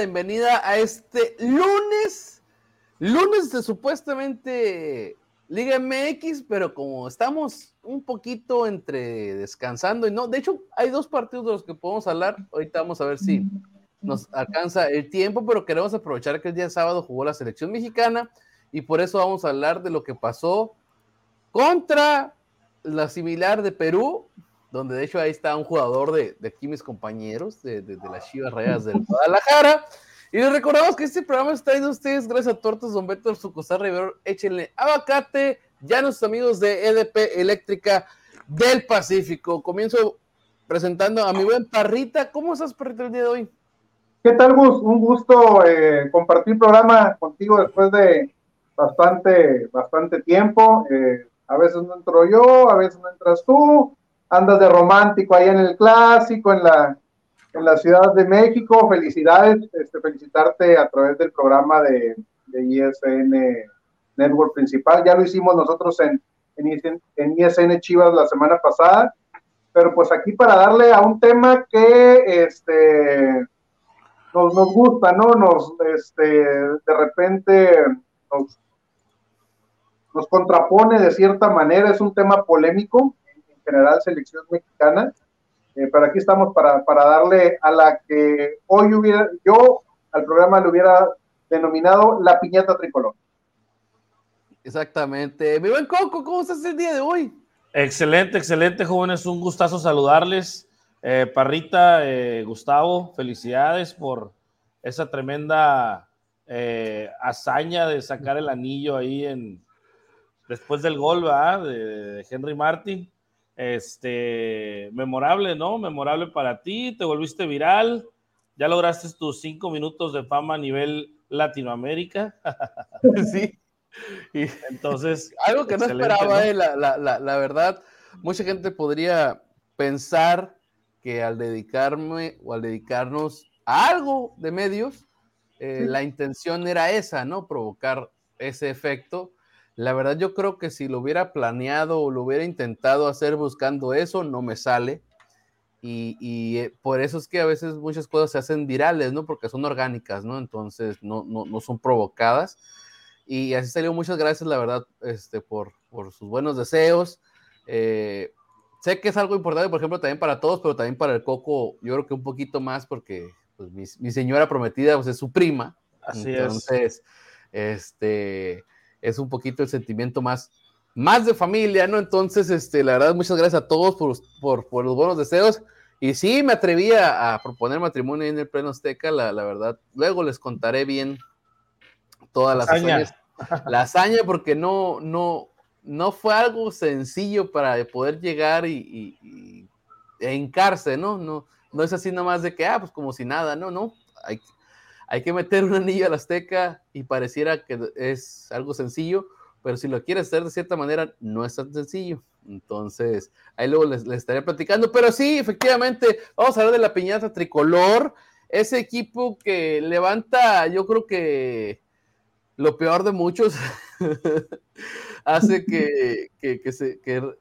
Bienvenida a este lunes, lunes de supuestamente Liga MX, pero como estamos un poquito entre descansando y no, de hecho hay dos partidos de los que podemos hablar, ahorita vamos a ver si nos alcanza el tiempo, pero queremos aprovechar que el día sábado jugó la selección mexicana y por eso vamos a hablar de lo que pasó contra la similar de Perú, donde de hecho ahí está un jugador de, de aquí mis compañeros de, de, las Chivas Rayas del Guadalajara. Y les recordamos que este programa está traído a ustedes gracias a Tortas Don Beto Sucosar Rivero. Échenle abacate ya nuestros amigos de EDP Eléctrica del Pacífico. Comienzo presentando a mi buen Parrita. ¿Cómo estás, Parrita, el día de hoy? ¿Qué tal, Gus? Un gusto eh, compartir programa contigo después de bastante, bastante tiempo. Eh, a veces no entro yo, a veces no entras tú. Andas de romántico ahí en el clásico, en la, en la Ciudad de México. Felicidades, este, felicitarte a través del programa de, de ISN Network principal. Ya lo hicimos nosotros en, en, en ISN Chivas la semana pasada. Pero pues aquí para darle a un tema que este, nos, nos gusta, ¿no? Nos, este, de repente nos, nos contrapone de cierta manera, es un tema polémico, general selección mexicana, eh, pero aquí estamos para, para darle a la que hoy hubiera, yo al programa le hubiera denominado la piñata tricolor. Exactamente. Mi buen Coco, ¿cómo estás el día de hoy? Excelente, excelente, jóvenes. Un gustazo saludarles. Eh, Parrita, eh, Gustavo, felicidades por esa tremenda eh, hazaña de sacar el anillo ahí en después del gol ¿verdad? De, de Henry Martin. Este, memorable, ¿no? Memorable para ti, te volviste viral, ya lograste tus cinco minutos de fama a nivel Latinoamérica. sí. Y entonces. Algo que no esperaba, ¿no? Eh, la, la, la, la, verdad, mucha gente podría pensar que al dedicarme o al dedicarnos a algo de medios, eh, sí. la intención era esa, ¿no? Provocar ese efecto. La verdad, yo creo que si lo hubiera planeado o lo hubiera intentado hacer buscando eso, no me sale. Y, y eh, por eso es que a veces muchas cosas se hacen virales, ¿no? Porque son orgánicas, ¿no? Entonces no, no, no son provocadas. Y así salió. Muchas gracias, la verdad, este, por, por sus buenos deseos. Eh, sé que es algo importante, por ejemplo, también para todos, pero también para el Coco, yo creo que un poquito más, porque pues, mi, mi señora prometida pues, es su prima. Así Entonces, es. este, es un poquito el sentimiento más, más de familia, ¿no? Entonces, este, la verdad, muchas gracias a todos por, por, por los buenos deseos. Y sí, me atreví a, a proponer matrimonio en el Pleno Azteca, la, la, verdad. Luego les contaré bien todas las hazañas. La hazaña, porque no, no, no fue algo sencillo para poder llegar y, y, y e hincarse, ¿no? ¿no? No es así nomás de que, ah, pues como si nada, no, no. Hay, hay que meter un anillo a la Azteca y pareciera que es algo sencillo, pero si lo quieres hacer de cierta manera, no es tan sencillo. Entonces, ahí luego les, estaré platicando. Pero sí, efectivamente, vamos a hablar de la piñata tricolor, ese equipo que levanta, yo creo que lo peor de muchos, hace que, que, se, que,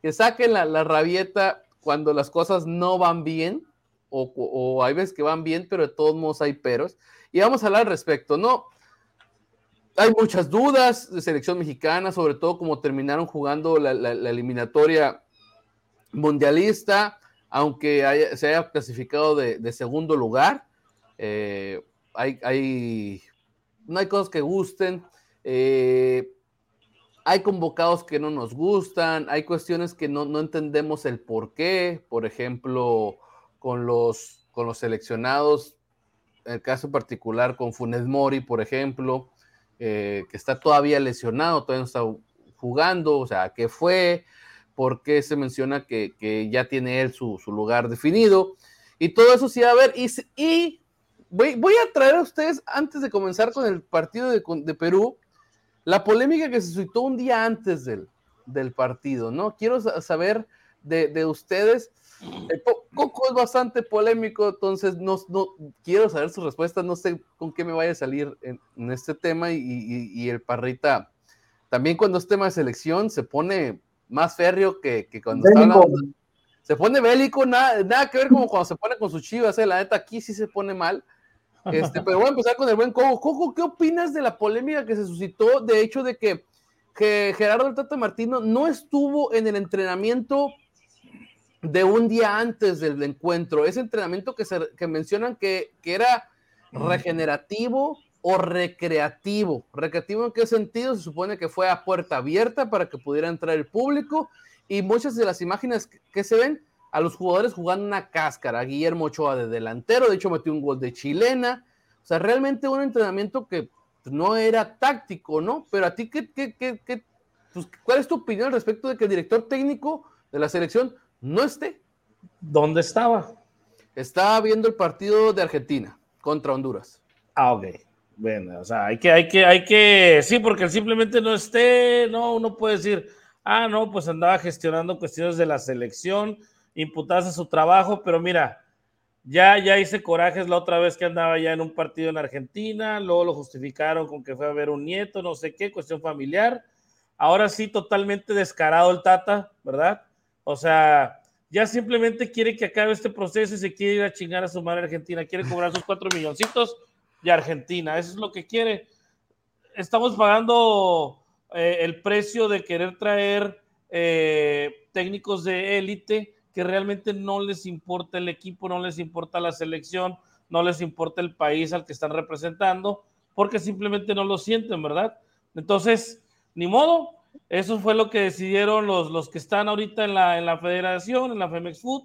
que saquen la, la, rabieta cuando las cosas no van bien. O, hay veces que van bien, pero de todos modos hay peros. Y vamos a hablar al respecto, ¿no? Hay muchas dudas de selección mexicana, sobre todo como terminaron jugando la, eliminatoria mundialista, aunque se haya clasificado de, segundo lugar. Eh, hay, no hay cosas que gusten. Eh, hay convocados que no nos gustan, hay cuestiones que no, entendemos el por qué, por ejemplo, con los, con los seleccionados, el caso particular con Funes Mori, por ejemplo, eh, que está todavía lesionado, todavía no está jugando, o sea, ¿qué fue? ¿Por qué se menciona que, ya tiene él su, lugar definido? Y todo eso sí a ver, y, y voy, voy, a traer a ustedes, antes de comenzar con el partido de, de Perú, la polémica que se suscitó un día antes del, del partido, ¿no? Quiero saber de, ustedes. Coco es bastante polémico, entonces no, no, quiero saber su respuesta, no sé con qué me vaya a salir en, este tema y, el Parrita también cuando es tema de selección se pone más férreo que, cuando está hablando, se pone bélico, nada, nada que ver como cuando se pone con sus chivas, ¿eh? la neta aquí sí se pone mal. Este, pero voy a empezar con el buen Coco. Coco, ¿qué opinas de la polémica que se suscitó de hecho de que, que Gerardo Tata Martino no estuvo en el entrenamiento de un día antes del encuentro? Ese entrenamiento que, se, que mencionan que, que era regenerativo o recreativo. ¿Recreativo en qué sentido? Se supone que fue a puerta abierta para que pudiera entrar el público y muchas de las imágenes que se ven a los jugadores jugando una cáscara. Guillermo Ochoa de delantero, de hecho metió un gol de chilena. O sea, realmente un entrenamiento que no era táctico, ¿no? Pero a ti, ¿qué, qué, qué, pues, ¿cuál es tu opinión al respecto de que el director técnico de la selección no esté? ¿Dónde estaba? Estaba viendo el partido de Argentina contra Honduras. Ah, ok. Bueno, o sea, hay que, hay que, hay que, sí, porque él simplemente no esté, no, uno puede decir, ah, no, pues andaba gestionando cuestiones de la selección, imputarse su trabajo, pero mira, ya, ya hice corajes la otra vez que andaba ya en un partido en Argentina, luego lo justificaron con que fue a ver un nieto, no sé qué, cuestión familiar. Ahora sí, totalmente descarado el Tata, ¿verdad? O sea, ya simplemente quiere que acabe este proceso y se quiere ir a chingar a su madre Argentina, quiere cobrar sus cuatro milloncitos de Argentina, eso es lo que quiere. Estamos pagando eh, el precio de querer traer eh, técnicos de élite que realmente no les importa el equipo, no les importa la selección, no les importa el país al que están representando, porque simplemente no lo sienten, ¿verdad? Entonces, ni modo, eso fue lo que decidieron los, los que están ahorita en la, en la federación, en la Femex Food,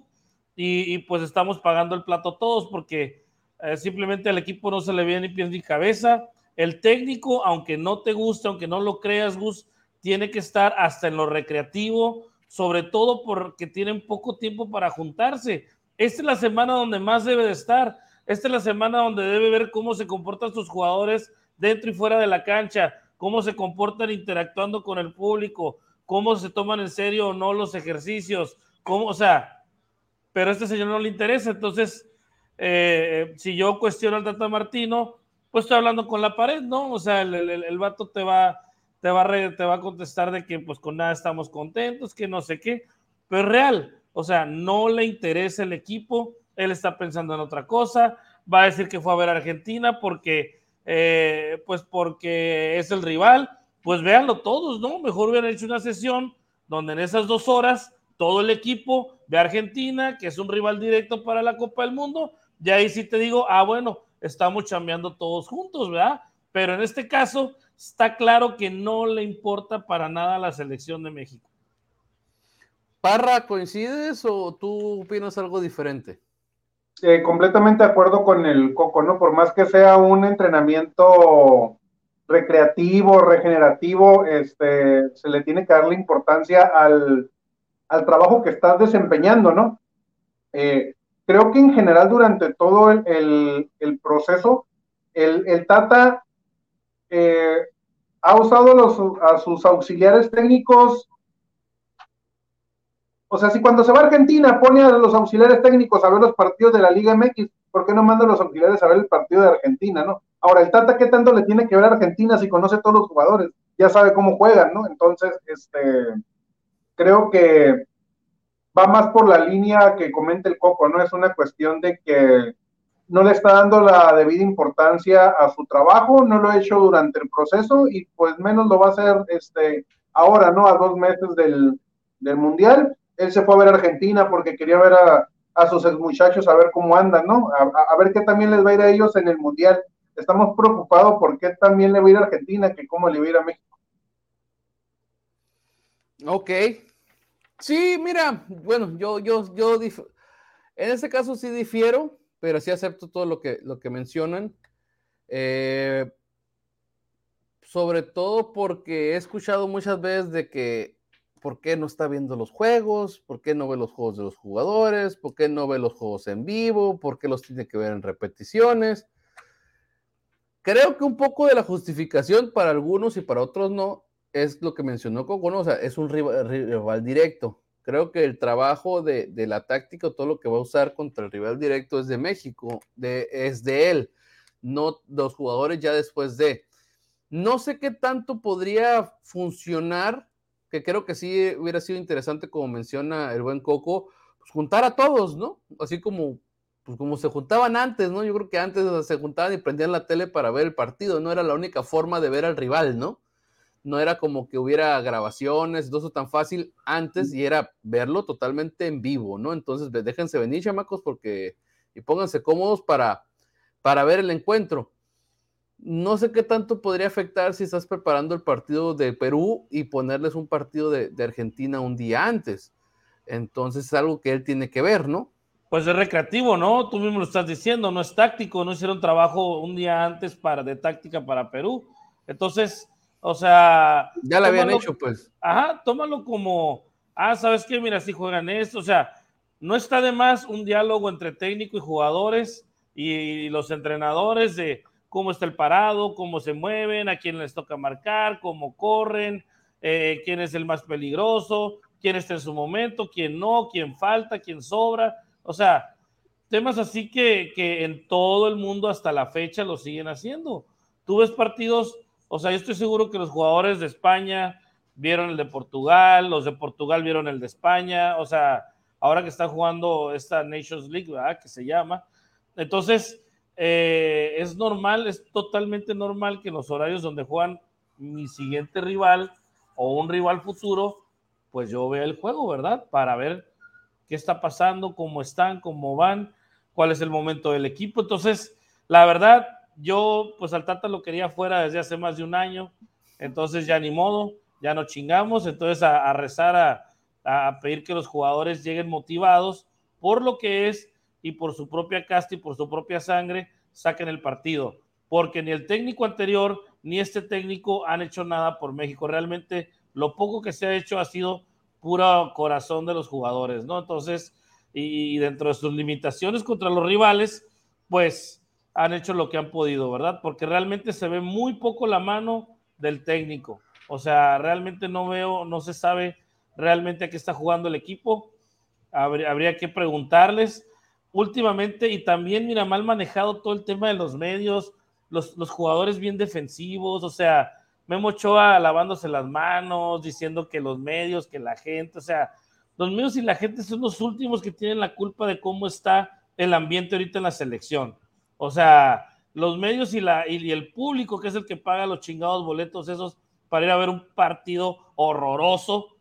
y, pues estamos pagando el plato todos porque eh, simplemente al equipo no se le viene ni pies ni cabeza. El técnico, aunque no te guste, aunque no lo creas, Gus, tiene que estar hasta en lo recreativo, sobre todo porque tienen poco tiempo para juntarse. Esta es la semana donde más debe de estar. Esta es la semana donde debe ver cómo se comportan sus jugadores dentro y fuera de la cancha, cómo se comportan interactuando con el público, cómo se toman en serio o no los ejercicios, cómo, o sea, pero a este señor no le interesa. Entonces, eh, si yo cuestiono al Tata Martino, pues estoy hablando con la pared, ¿no? O sea, el, el, vato te va, te va, a te va a contestar de que pues con nada estamos contentos, que no sé qué, pero es real, o sea, no le interesa el equipo, él está pensando en otra cosa, va a decir que fue a ver a Argentina porque, eh, pues porque es el rival, pues véanlo todos, ¿no? Mejor hubieran hecho una sesión donde en esas dos horas todo el equipo de Argentina, que es un rival directo para la Copa del Mundo, y ahí sí te digo, ah, bueno, estamos chambeando todos juntos, ¿verdad? Pero en este caso, está claro que no le importa para nada la selección de México. Parra, ¿coincides o tú opinas algo diferente? Eh, completamente de acuerdo con el Coco, ¿no? Por más que sea un entrenamiento recreativo, regenerativo, este, se le tiene que darle importancia al, trabajo que estás desempeñando, ¿no? Eh, creo que en general durante todo el, proceso, el, el, Tata eh, ha usado a sus auxiliares técnicos. O sea, si cuando se va a Argentina pone a los auxiliares técnicos a ver los partidos de la Liga MX, ¿por qué no manda a los auxiliares a ver el partido de Argentina, no? Ahora, el Tata, ¿qué tanto le tiene que ver a Argentina si conoce todos los jugadores? Ya sabe cómo juegan, ¿no? Entonces, este, creo que va más por la línea que comenta el Coco, ¿no? Es una cuestión de que no le está dando la debida importancia a su trabajo, no lo ha hecho durante el proceso y pues menos lo va a hacer este, ahora, ¿no? A dos meses del, del Mundial. Él se fue a ver a Argentina porque quería ver a, sus muchachos a ver cómo andan, ¿no? A, ver qué también les va a ir a ellos en el Mundial. Estamos preocupados por qué también le va a ir a Argentina que cómo le va a ir a México. Ok. Sí, mira, bueno, yo, yo, yo, en este caso sí difiero pero sí acepto todo lo que, lo que mencionan. Eh, sobre todo porque he escuchado muchas veces de que por qué no está viendo los juegos, por qué no ve los juegos de los jugadores, por qué no ve los juegos en vivo, por qué los tiene que ver en repeticiones. Creo que un poco de la justificación para algunos y para otros no es lo que mencionó Coco, ¿no? o sea, es un rival directo. Creo que el trabajo de, la táctica, todo lo que va a usar contra el rival directo es de México, es de él, no los jugadores ya después de. No sé qué tanto podría funcionar, que creo que sí hubiera sido interesante, como menciona el buen Coco, pues juntar a todos, ¿no? Así como, pues como se juntaban antes, ¿no? Yo creo que antes se juntaban y prendían la tele para ver el partido, no era la única forma de ver al rival, ¿no? no era como que hubiera grabaciones, todo eso tan fácil antes y era verlo totalmente en vivo, ¿no? Entonces, déjense venir, chamacos, porque y pónganse cómodos para, para ver el encuentro. No sé qué tanto podría afectar si estás preparando el partido de Perú y ponerles un partido de, de Argentina un día antes. Entonces es algo que él tiene que ver, ¿no? Pues es recreativo, ¿no? Tú mismo lo estás diciendo, no es táctico, no hicieron trabajo un día antes para, de táctica para Perú. Entonces, o sea. Ya lo habían hecho, pues. Ajá, tómalo como, ah, ¿sabes qué? Mira, si juegan esto, o sea, no está de más un diálogo entre técnico y jugadores y los entrenadores de cómo está el parado, cómo se mueven, a quién les toca marcar, cómo corren, eh, quién es el más peligroso, quién está en su momento, quién no, quién falta, quién sobra. O sea, temas así que, que en todo el mundo hasta la fecha lo siguen haciendo. Tú ves partidos o sea, yo estoy seguro que los jugadores de España vieron el de Portugal, los de Portugal vieron el de España, o sea, ahora que están jugando esta Nations League, ¿verdad? Que se llama. Entonces, eh, es normal, es totalmente normal que los horarios donde juegan mi siguiente rival o un rival futuro, pues yo vea el juego, ¿verdad? Para ver qué está pasando, cómo están, cómo van, cuál es el momento del equipo. Entonces, la verdad, yo, pues al Tata lo quería fuera desde hace más de un año, entonces ya ni modo, ya no chingamos, entonces a, rezar, a, a, pedir que los jugadores lleguen motivados por lo que es y por su propia casta y por su propia sangre, saquen el partido, porque ni el técnico anterior ni este técnico han hecho nada por México, realmente lo poco que se ha hecho ha sido puro corazón de los jugadores, ¿no? Entonces, y dentro de sus limitaciones contra los rivales, pues han hecho lo que han podido, ¿verdad? Porque realmente se ve muy poco la mano del técnico. O sea, realmente no veo, no se sabe realmente a qué está jugando el equipo. Habría, que preguntarles. Últimamente, y también, mira, mal manejado todo el tema de los medios, los, los jugadores bien defensivos, o sea, Memo Ochoa lavándose las manos, diciendo que los medios, que la gente, o sea, los medios y la gente son los últimos que tienen la culpa de cómo está el ambiente ahorita en la selección. O sea, los medios y, la, y el público, que es el que paga los chingados boletos esos para ir a ver un partido horroroso,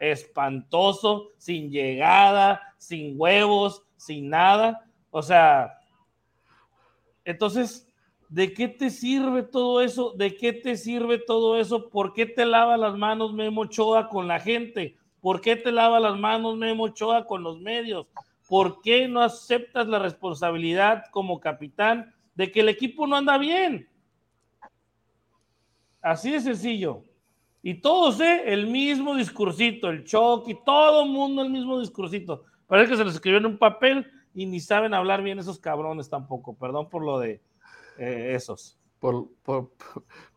espantoso, sin llegada, sin huevos, sin nada. O sea, entonces, ¿de qué te sirve todo eso? ¿De qué te sirve todo eso? ¿Por qué te lava las manos Memo Ochoa con la gente? ¿Por qué te lava las manos Memo Ochoa con los medios? ¿por qué no aceptas la responsabilidad como capitán de que el equipo no anda bien? Así de sencillo. Y todos, ¿eh? El mismo discursito, el y todo el mundo el mismo discursito. Parece que se les escribió en un papel y ni saben hablar bien esos cabrones tampoco. Perdón por lo de eh, esos. Por,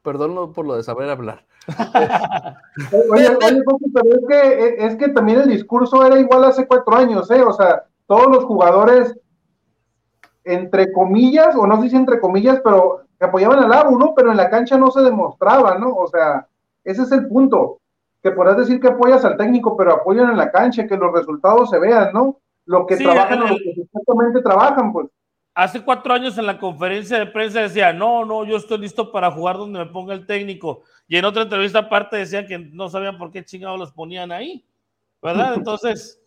perdón por lo de saber hablar. oye, oye, pero es que, es que también el discurso era igual hace cuatro años, ¿eh? O sea, todos los jugadores, entre comillas, o no sé si entre comillas, pero que apoyaban al ABU, ¿no? Pero en la cancha no se demostraba, ¿no? O sea, ese es el punto. Que podrás decir que apoyas al técnico, pero apoyan en la cancha, que los resultados se vean, ¿no? Lo que Sí, trabajan el- lo que supuestamente trabajan, pues. Hace cuatro años en la conferencia de prensa decía, no, no, yo estoy listo para jugar donde me ponga el técnico. Y en otra entrevista aparte decían que no sabían por qué chingados los ponían ahí, ¿verdad? Entonces,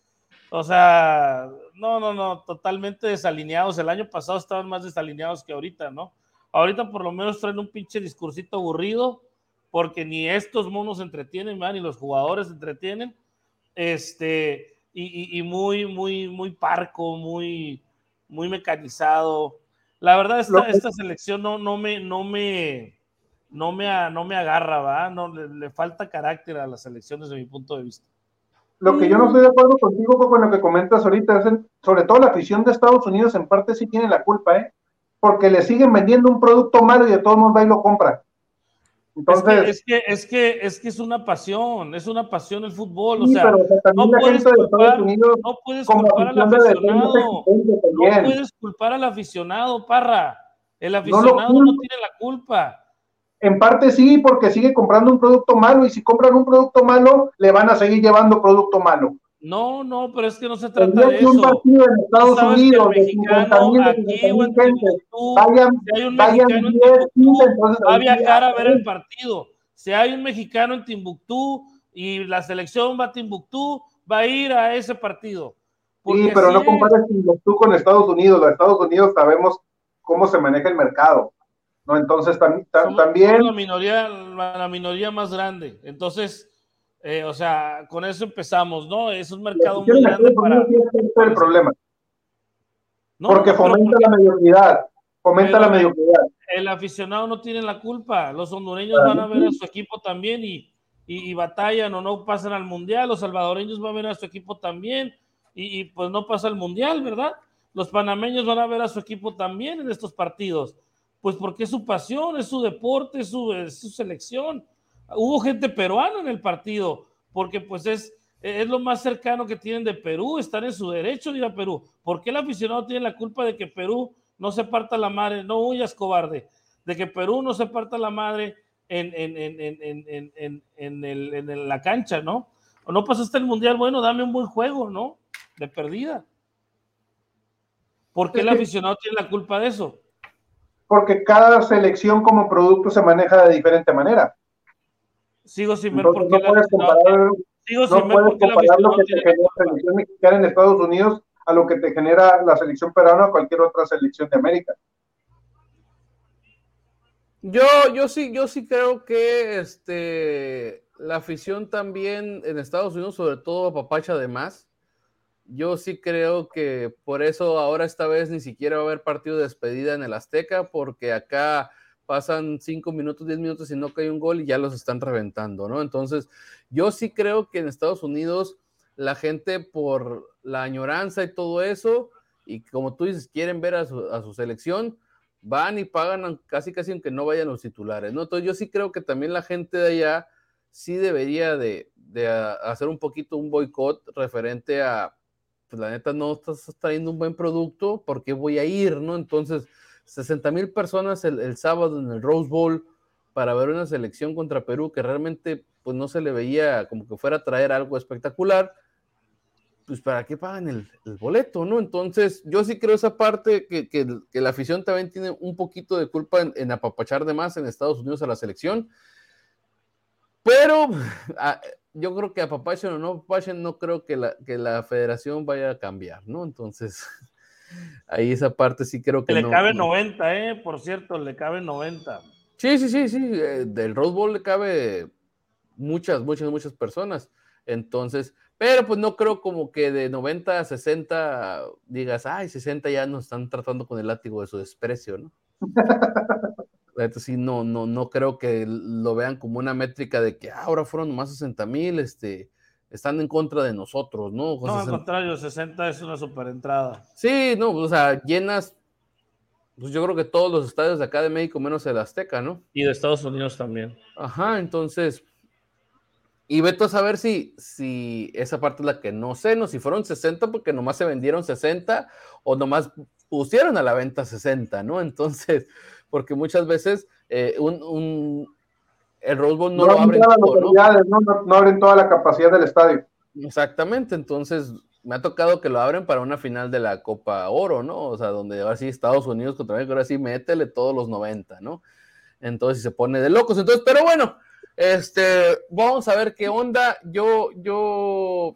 o sea, no, no, no, totalmente desalineados. El año pasado estaban más desalineados que ahorita, ¿no? Ahorita por lo menos traen un pinche discursito aburrido, porque ni estos monos entretienen, man, ni los jugadores entretienen. Este, y, y- y muy, muy, muy parco, muy, muy mecanizado. La verdad, esta, Lo que- esta selección no, no me, no me, no me, no me agarra, ¿va? No, le, le falta carácter a las selecciones desde mi punto de vista. Lo que yo no estoy de acuerdo contigo Coco, con lo que comentas ahorita es, en- sobre todo la afición de Estados Unidos en parte sí tiene la culpa, ¿eh? Porque le siguen vendiendo un producto malo y de todos modos va y lo compra. Entonces, es, que, es, que, es, que, es que es una pasión, es una pasión el fútbol. O sea, pero o sea, también no puedes culpar- Unidos no puedes culpar al aficionado. No puedes culpar al aficionado, Parra. El aficionado no, tiene la culpa. En parte sí, porque sigue comprando un producto malo y si compran un producto malo, le van a seguir llevando producto malo. No, no, pero es que no se trata de que un eso. partido en Estados Unidos el de 50 mexicano de aquí 60 o en Timbuktu, vayan, si hay un vayan mexicano en 10, 15, Timbuktu, entonces va a viajar a ver el partido. Si hay un mexicano en Timbuktu y la selección va a Timbuktu, va a ir a ese partido. Porque Sí, pero no es. compares tú con Estados Unidos. Los Estados Unidos sabemos cómo se maneja el mercado. ¿no? Entonces tam- ta- Somos- también, la minoría, la minoría más grande. Entonces, eh, o sea, con eso empezamos, ¿no? Es un mercado muy grande para. Del problema, No, porque fomenta porque la mediocridad, fomenta Pero- la mediocridad. el aficionado no tiene la culpa. Los hondureños van a ver a su equipo también y, y- y batallan o no pasan al mundial. Los salvadoreños van a ver a su equipo también y, y, pues no pasa al mundial, ¿verdad? Los panameños van a ver a su equipo también en estos partidos. Pues porque es su pasión, es su deporte, es su, es su selección. Hubo gente peruana en el partido, porque pues es, es lo más cercano que tienen de Perú, están en su derecho de ir a Perú. ¿Por qué el aficionado tiene la culpa de que Perú no se parta la madre? No huyas, cobarde, de que Perú no se parta la madre en, en, en, en, en, en, en, en el- el- la cancha, ¿no? O no pasaste el mundial, bueno, dame un buen juego, ¿no? De perdida. ¿Por qué el aficionado tiene la culpa de eso? Porque cada selección como producto se maneja de diferente manera. Sigo sin ver Entonces por qué no aficionado comparar, Sigo sin no ver puedes por qué el comparar lo que te genera la la selección mexicana en Estados Unidos a lo que te genera la selección peruana o cualquier otra selección de América. Yo, yo sí, yo sí creo que este la afición también en Estados Unidos, sobre todo apapacha de más. Yo sí creo que por eso ahora esta vez ni siquiera va a haber partido de despedida en el Azteca, porque acá pasan cinco minutos, diez minutos y no cae un gol y ya los están reventando, ¿no? Entonces, yo sí creo que en Estados Unidos la gente por la añoranza y todo eso, y como tú dices, quieren ver a su, a su selección, van y pagan casi casi aunque no vayan los titulares, ¿no? Entonces yo sí creo que también la gente de allá sí debería de, de a- hacer un poquito un boicot referente a, pues la neta no estás trayendo un buen producto, ¿por qué voy a ir, no? Entonces, 60 mil personas el, sábado en el Rose Bowl para ver una selección contra Perú que realmente pues no se le veía como que fuera a traer algo espectacular, pues para qué pagan el, boleto, ¿no? Entonces, yo sí creo esa parte que, que, la afición también tiene un poquito de culpa en, en, apapachar de más en Estados Unidos a la selección, pero yo creo que apapachen o no apapachen, no creo que la, que la federación vaya a cambiar, ¿no? Entonces, ahí esa parte sí creo que Le no. cabe no. 90, ¿eh? Por cierto, le cabe 90. Sí, sí, sí, sí, eh, del Rose Bowl le cabe muchas, muchas, muchas personas. Entonces, pero pues no creo como que de 90 a 60 digas, ay, 60 ya nos están tratando con el látigo de su desprecio, ¿no? Entonces, sí, no, no, no creo que lo vean como una métrica de que ah, ahora fueron nomás 60 mil, este, están en contra de nosotros, ¿no? No, al contrario, 60 es una super entrada. Sí, no, o sea, llenas, pues yo creo que todos los estadios de acá de México, menos el Azteca, ¿no? Y de Estados Unidos también. Ajá, entonces, y veto a saber si, si esa parte es la que no sé, no si fueron 60 porque nomás se vendieron 60 o nomás pusieron a la venta 60, ¿no? Entonces, porque muchas veces eh, un, un, el Rose Bowl no, No, lo abren todo, no, no, no abren toda la capacidad del estadio. Exactamente, entonces me ha tocado que lo abren para una final de la Copa Oro, ¿no? O sea, donde ahora sí Estados Unidos contra México, ahora sí métele todos los 90, ¿no? Entonces se pone de locos. Entonces, pero bueno, este, vamos a ver qué onda. Yo, yo,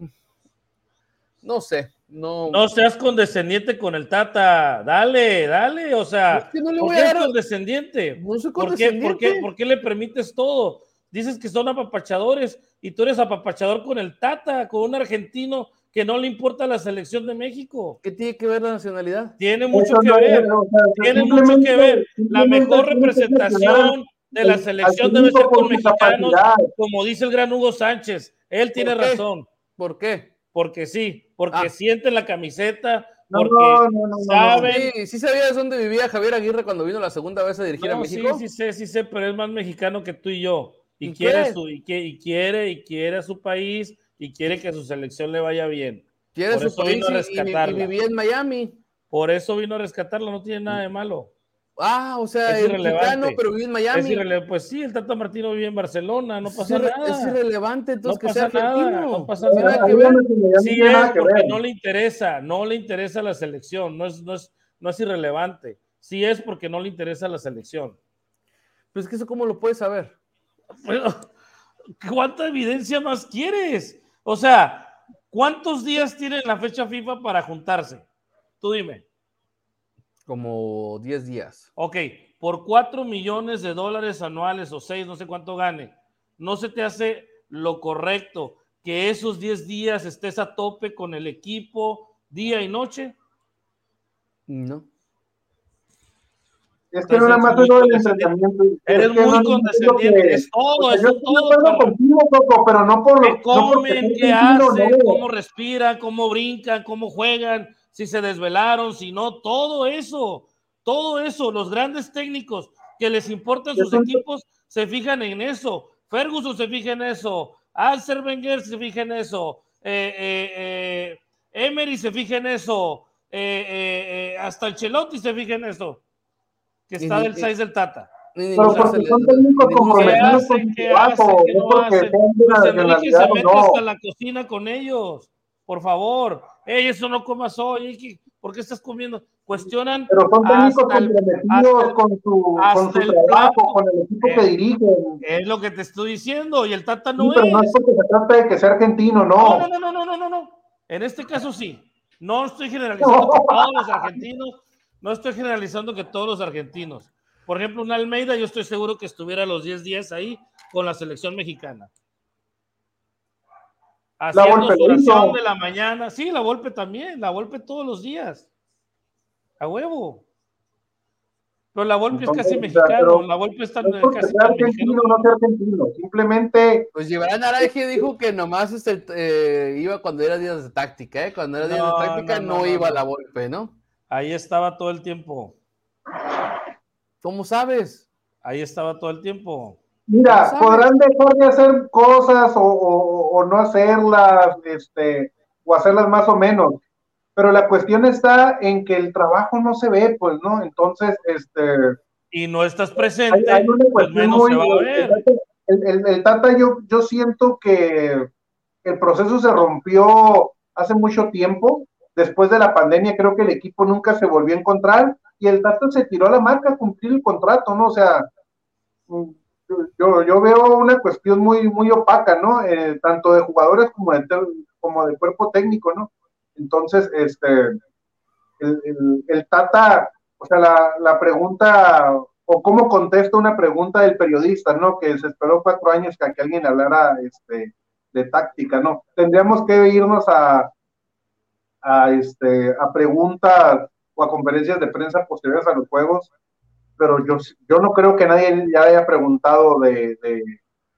no sé, no. No seas condescendiente con el Tata. Dale, dale. O sea, Es que no le ¿por qué a es dar- condescendiente? no soy ¿Por qué, por, qué, condescendiente. por qué le permites todo? Dices que son apapachadores y tú eres apapachador con el Tata, con un argentino que no le importa la selección de México. ¿Qué tiene que ver la nacionalidad? Tiene mucho Eso que no ver. o sea, Tiene mucho que ver. La mejor representación de la selección debe ser con mexicanos, como dice el gran Hugo Sánchez. Él tiene ¿Por qué? razón, ¿Por qué? Porque sí, porque Ah. sienten la camiseta, porque no, no, no, saben. Sí, sí sabías dónde vivía Javier Aguirre cuando vino la segunda vez a dirigir a No, sí, México. sí sé, sí sé, pero es más mexicano que tú y yo. Y, ¿Y quiere su, y, que- y quiere, y quiere a su país, y quiere que su selección le vaya bien. Quiere por su eso país vino a y- y, rescatarla. y vivía en Miami. Por eso vino a rescatarlo, no tiene nada de malo. Ah, o sea, Es es mexicano, pero vive en Es Miami. pues sí, el Tata Martino vive en Barcelona, no Es pasa nada. Es irrelevante, entonces No que sea pasa nada, argentino. no pasa tiene nada. que ver. No Sí tiene es, nada que porque ver. no le interesa, no le interesa la selección, no es, no es, no es irrelevante. Sí es porque no le interesa la selección. Pues que eso cómo lo puedes saber. Pero, ¿cuánta evidencia más quieres? O sea, ¿cuántos días tienen la fecha FIFA para juntarse? Tú dime. Como 10 días. Ok, por 4 millones de dólares anuales o 6, no sé cuánto gane, ¿no se te hace lo correcto que esos 10 días estés a tope con el equipo día y noche? No. Es que no nada más es lo del entrenamiento. Eres Es que muy no- condescendiente, es todo, es todo. acuerdo para- contigo, Coco, pero no por lo ¿Qué no porque comen? ¿Qué hacen? no. ¿Cómo respiran? ¿Cómo brincan? ¿Cómo juegan? Si se desvelaron, si no, todo eso, todo eso, los grandes técnicos que les importan sus equipos se fijan en eso. Ferguson se fija en eso, Alcer Wenger se fija en eso, eh, eh, eh, Emery se fija en eso, hasta el Chelotti se fija en eso, que está del y- 6 del Tata. Pero o sea, porque se son técnicos comprometidos ¿Qué con su ¿Qué trabajo, no porque hacen? de se o mete hasta la cocina con ellos. Por favor. Ey, eso no comas hoy. Ey, ¿qué- ¿Por qué estás comiendo? Cuestionan Pero son técnicos comprometidos el- con su, con su trabajo, plato. con el equipo Eh, que dirigen. Es lo que te estoy diciendo. Y el Tata Sí, no pero no es es. porque se trata de que sea argentino, No, no. no, no, no, no, no, no. En este caso sí. No estoy generalizando que todos los argentinos, no estoy generalizando que todos los argentinos. Por ejemplo, un Almeida, yo estoy seguro que estuviera los 10 días ahí con la selección mexicana. Haciendo Volpe su oración de la mañana. Sí, la Volpe también, la Volpe todos los días. A huevo. Pero la Entonces, es casi mexicano, pero la Volpe está No es casi argentino no sea argentino. Simplemente Pues Gibran Araige dijo que nomás este, eh, iba cuando era días de táctica, ¿eh? Cuando era días No, de táctica no, no, no, iba no. a la golpe, ¿no? Ahí estaba todo el tiempo. ¿Cómo sabes? Ahí estaba todo el tiempo. Mira, ¿Sabes? podrán dejar de hacer cosas o, o- o no hacerlas, este, o hacerlas más o menos, pero la cuestión está en que el trabajo no se ve, pues, ¿no? Entonces, este, Y no estás hay, presente, hay una pues cuestión menos muy... se va a ver. El, el- el Tata, yo, yo siento que el proceso se rompió hace mucho tiempo, después de la pandemia creo que el equipo nunca se volvió a encontrar y el Tata se tiró a la marca a cumplir el contrato, ¿no? O sea, yo, yo veo una cuestión muy, muy opaca, ¿no? Eh, tanto de jugadores como de, como de cuerpo técnico, ¿no? Entonces, este, el, el- el Tata, o sea, la, la pregunta, o cómo contesta una pregunta del periodista, ¿no? Que se esperó cuatro años que, que alguien hablara este, de táctica, ¿no? Tendríamos que irnos a, a, este, a preguntas o a conferencias de prensa posteriores a los juegos, pero yo, yo no creo que nadie ya haya preguntado de, de-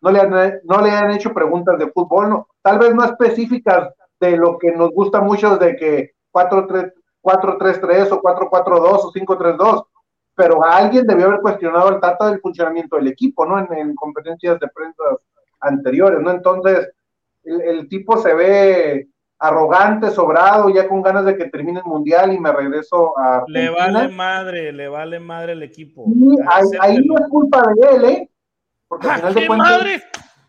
no, le han, no le han hecho preguntas de fútbol, no, tal vez no específicas de lo que nos gusta mucho de que 4-3 4-3-3 o 4-4-2 o 5-3-2, pero alguien debió haber cuestionado al Tata del funcionamiento del equipo, ¿no? En, en conferencias de prensa anteriores, ¿no? Entonces, el, el tipo se ve arrogante, sobrado, ya con ganas de que termine el mundial y me regreso a Le Argentina. vale madre, le vale madre el equipo. Y ahí, ahí no es culpa de él, ¿eh? Porque al ¡Ah, final de qué cuentas, madre!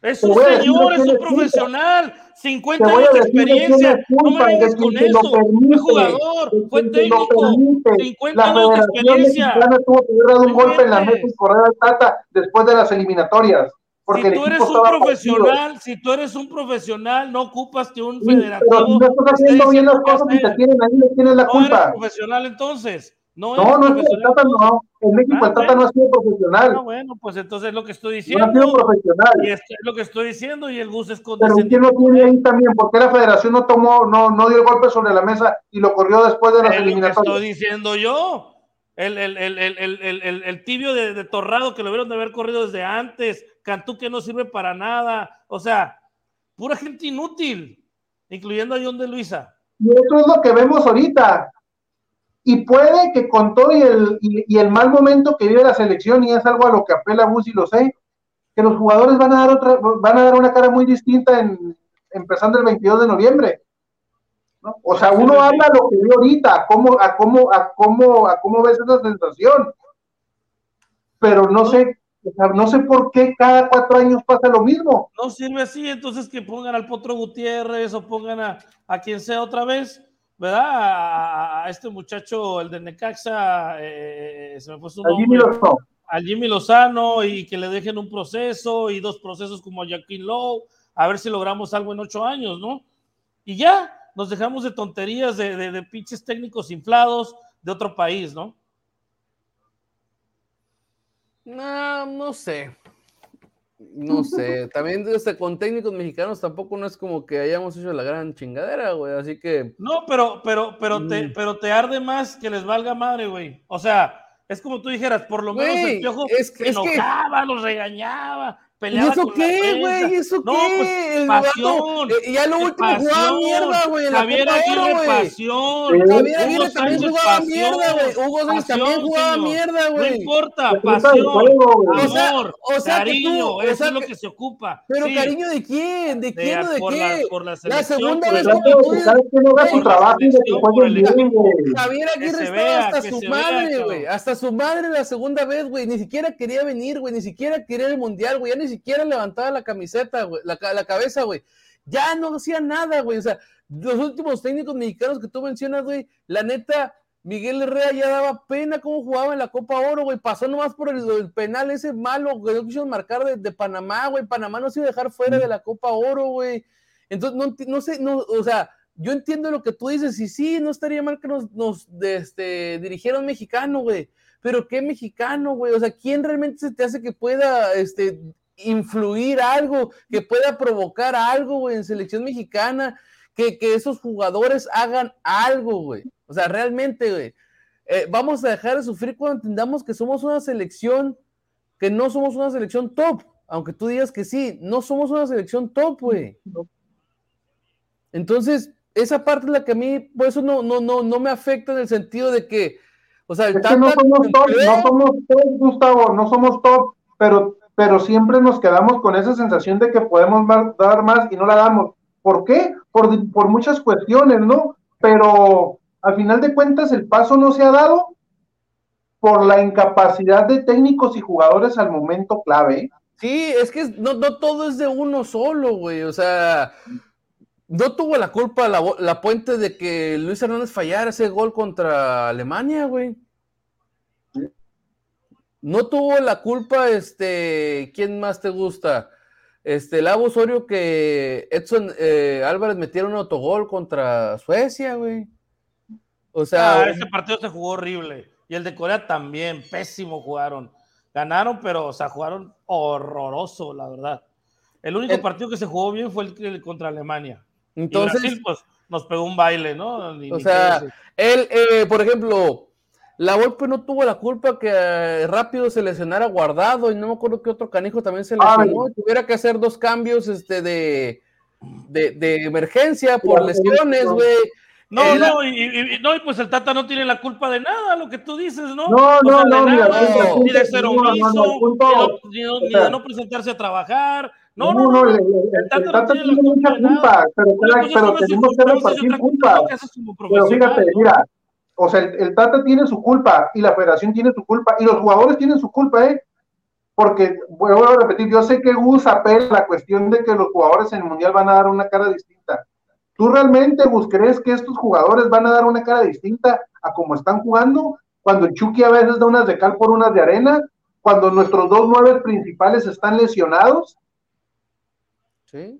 Es un señor, es un profesional. te 50 voy años de experiencia. no me vengas con eso. Fue jugador, fue técnico. permite. 50 La años de experiencia. Tuvo que haber dado un golpe en la mesa y correr al Tata después de las eliminatorias. Porque Si tú eres un estaba partido. profesional, si tú eres un profesional, no ocupas que un Sí, Pero federativo si no estás haciendo bien las diciendo cosas y te tienen ahí, le tienes la No eres culpa. profesional entonces. No eres No, no es que el profesional. Tata no. En México Ah, el Tata bueno. no ha sido profesional. Ah, bueno, pues entonces es lo que estoy No ha sido diciendo. profesional. Y esto es lo que estoy diciendo. Y el Gus es Pero ¿quién lo tiene ahí también? ¿Por qué la federación no tomó, no, no dio el golpe sobre la mesa y lo corrió después de las Es lo que eliminatorias? estoy diciendo yo. El, el, el, el, el, el, el- el tibio de, de Torrado que lo vieron de haber corrido desde antes. Cantú que no sirve para nada. O sea, pura gente inútil, incluyendo a John de Luisa. Y eso es lo que vemos ahorita. Y puede que con todo y el, y, y el mal momento que vive la selección, y es algo a lo que apela Bus y lo sé, que los jugadores van a dar otra, van a dar una cara muy distinta en, empezando el 22 de noviembre. ¿no? O sea, uno habla lo que ve ahorita, a cómo, a cómo, a cómo, a cómo ves esa sensación. Pero no sé, no sé por qué cada cuatro años pasa lo mismo. No sirve así, entonces que pongan al Potro Gutiérrez o pongan a, a quien sea otra vez, ¿verdad? A, este muchacho, el de Necaxa, eh, se me fue su Al Jimmy nombre. Lozano. al Jimmy Lozano y que le dejen un proceso y dos procesos como a Joaquín Lowe, a ver si logramos algo en ocho años, ¿no? Y ya nos dejamos de tonterías de, de, de pinches técnicos inflados de otro país, ¿no? No, no sé. No sé. También este, con técnicos mexicanos tampoco no es como que hayamos hecho la gran chingadera, güey. Así que. No, pero, pero, pero, te, Mm. pero te arde más que les valga madre, güey. O sea, es como tú dijeras, por lo menos el piojo es que- se es que- enojaba, los regañaba, ¿Y eso qué, güey? ¿Eso No, qué? pues, El pasión. vato, eh, ya lo de último jugaba mierda, güey. En la Javier Copa Aguirre, Oro, güey. pasión. Javier Hugo Aguirre también Sánchez, jugaba pasión. mierda, güey. Hugo Sánchez también Pasión, jugaba señor. mierda, No güey. importa, trata del pasión, juego, güey. O sea- amor, o sea que cariño, o eso sea es lo que- que se ocupa. Pero Sí, cariño de quién, de quién o de por qué. la- por la La selección, segunda vez dices, buscar que no haga su trabajo y que. Javier Que Aguirre estaba hasta que su madre, güey. Hasta su madre la segunda vez, güey. Ni siquiera quería venir, güey. Ni siquiera quería el mundial, güey. Ya ni siquiera levantaba la camiseta, güey. La, la cabeza, güey. Ya no hacía nada, güey. O sea, los últimos técnicos mexicanos que tú mencionas, güey. La neta, Miguel Herrera ya daba pena cómo jugaba en la Copa Oro, güey. Pasó nomás por el, penal ese malo que no quisieron marcar de, Panamá, güey. Panamá no se iba a dejar fuera de la Copa Oro, güey. Entonces, no, no sé, no, o sea, yo entiendo lo que tú dices, y sí, no estaría mal que nos, nos este, dirigiera un mexicano, güey. Pero qué mexicano, güey. O sea, ¿quién realmente se te hace que pueda este, influir algo, que pueda provocar algo, güey, en selección mexicana? Que, que esos jugadores hagan algo, güey. O sea, realmente, güey. eh, vamos a dejar de sufrir cuando entendamos que somos una selección, que no somos una selección top. Aunque tú digas que sí, no somos una selección top, güey. Entonces, esa parte es la que a mí, por eso no, no, no, no me afecta en el sentido de que, o sea, el Es que no somos top, no somos top, Gustavo, no somos top, pero, pero siempre nos quedamos con esa sensación de que podemos dar más y no la damos. ¿Por qué? Por, por muchas cuestiones, ¿no? Pero al final de cuentas el paso no se ha dado por la incapacidad de técnicos y jugadores al momento clave. Sí, es que no, no todo es de uno solo, güey. O sea, no tuvo la culpa la, la puente de que Luis Hernández fallara ese gol contra Alemania, güey. No tuvo la culpa, este, ¿quién más te gusta? Este, Lavo Osorio que Edson eh, Álvarez metiera un autogol contra Suecia, güey. O sea, Ah, ese partido se jugó horrible. Y el de Corea también, pésimo jugaron. Ganaron, pero, o sea, jugaron horroroso, la verdad. El único El- partido que se jugó bien fue el, contra Alemania. entonces, y Brasil, pues, nos pegó un baile, ¿no? Ni- O ni sea, él, eh, por ejemplo, la Volpe no tuvo la culpa que eh, rápido se lesionara guardado y no me acuerdo que otro canijo también se lesionó y tuviera que hacer dos cambios este, de, de, de emergencia por lesiones, no. güey. no, el- no, y, y- y- no, y pues el Tata no tiene la culpa de nada, lo que tú dices, ¿no? No, O no, sea, de no, ni de ser no, no, no, omiso, ni, de- ni de- no presentarse a trabajar. No, No, no, no, no. el, el- el Tata no Tata tiene tiene la mucha culpa culpa, pero, Una cosa es pero tenemos que repartir como Pero fíjate, ¿no? mira, o sea, el, el Tata tiene su culpa y la federación tiene su culpa y los jugadores tienen su culpa, ¿eh? porque vuelvo a repetir, yo sé que Gus apela la cuestión de que los jugadores en el Mundial van a dar una cara distinta. ¿Tú realmente, Gus, crees que estos jugadores van a dar una cara distinta a como están jugando? Cuando el Chucky a veces da unas de cal por unas de arena, cuando nuestros dos nueve principales están lesionados. Sí.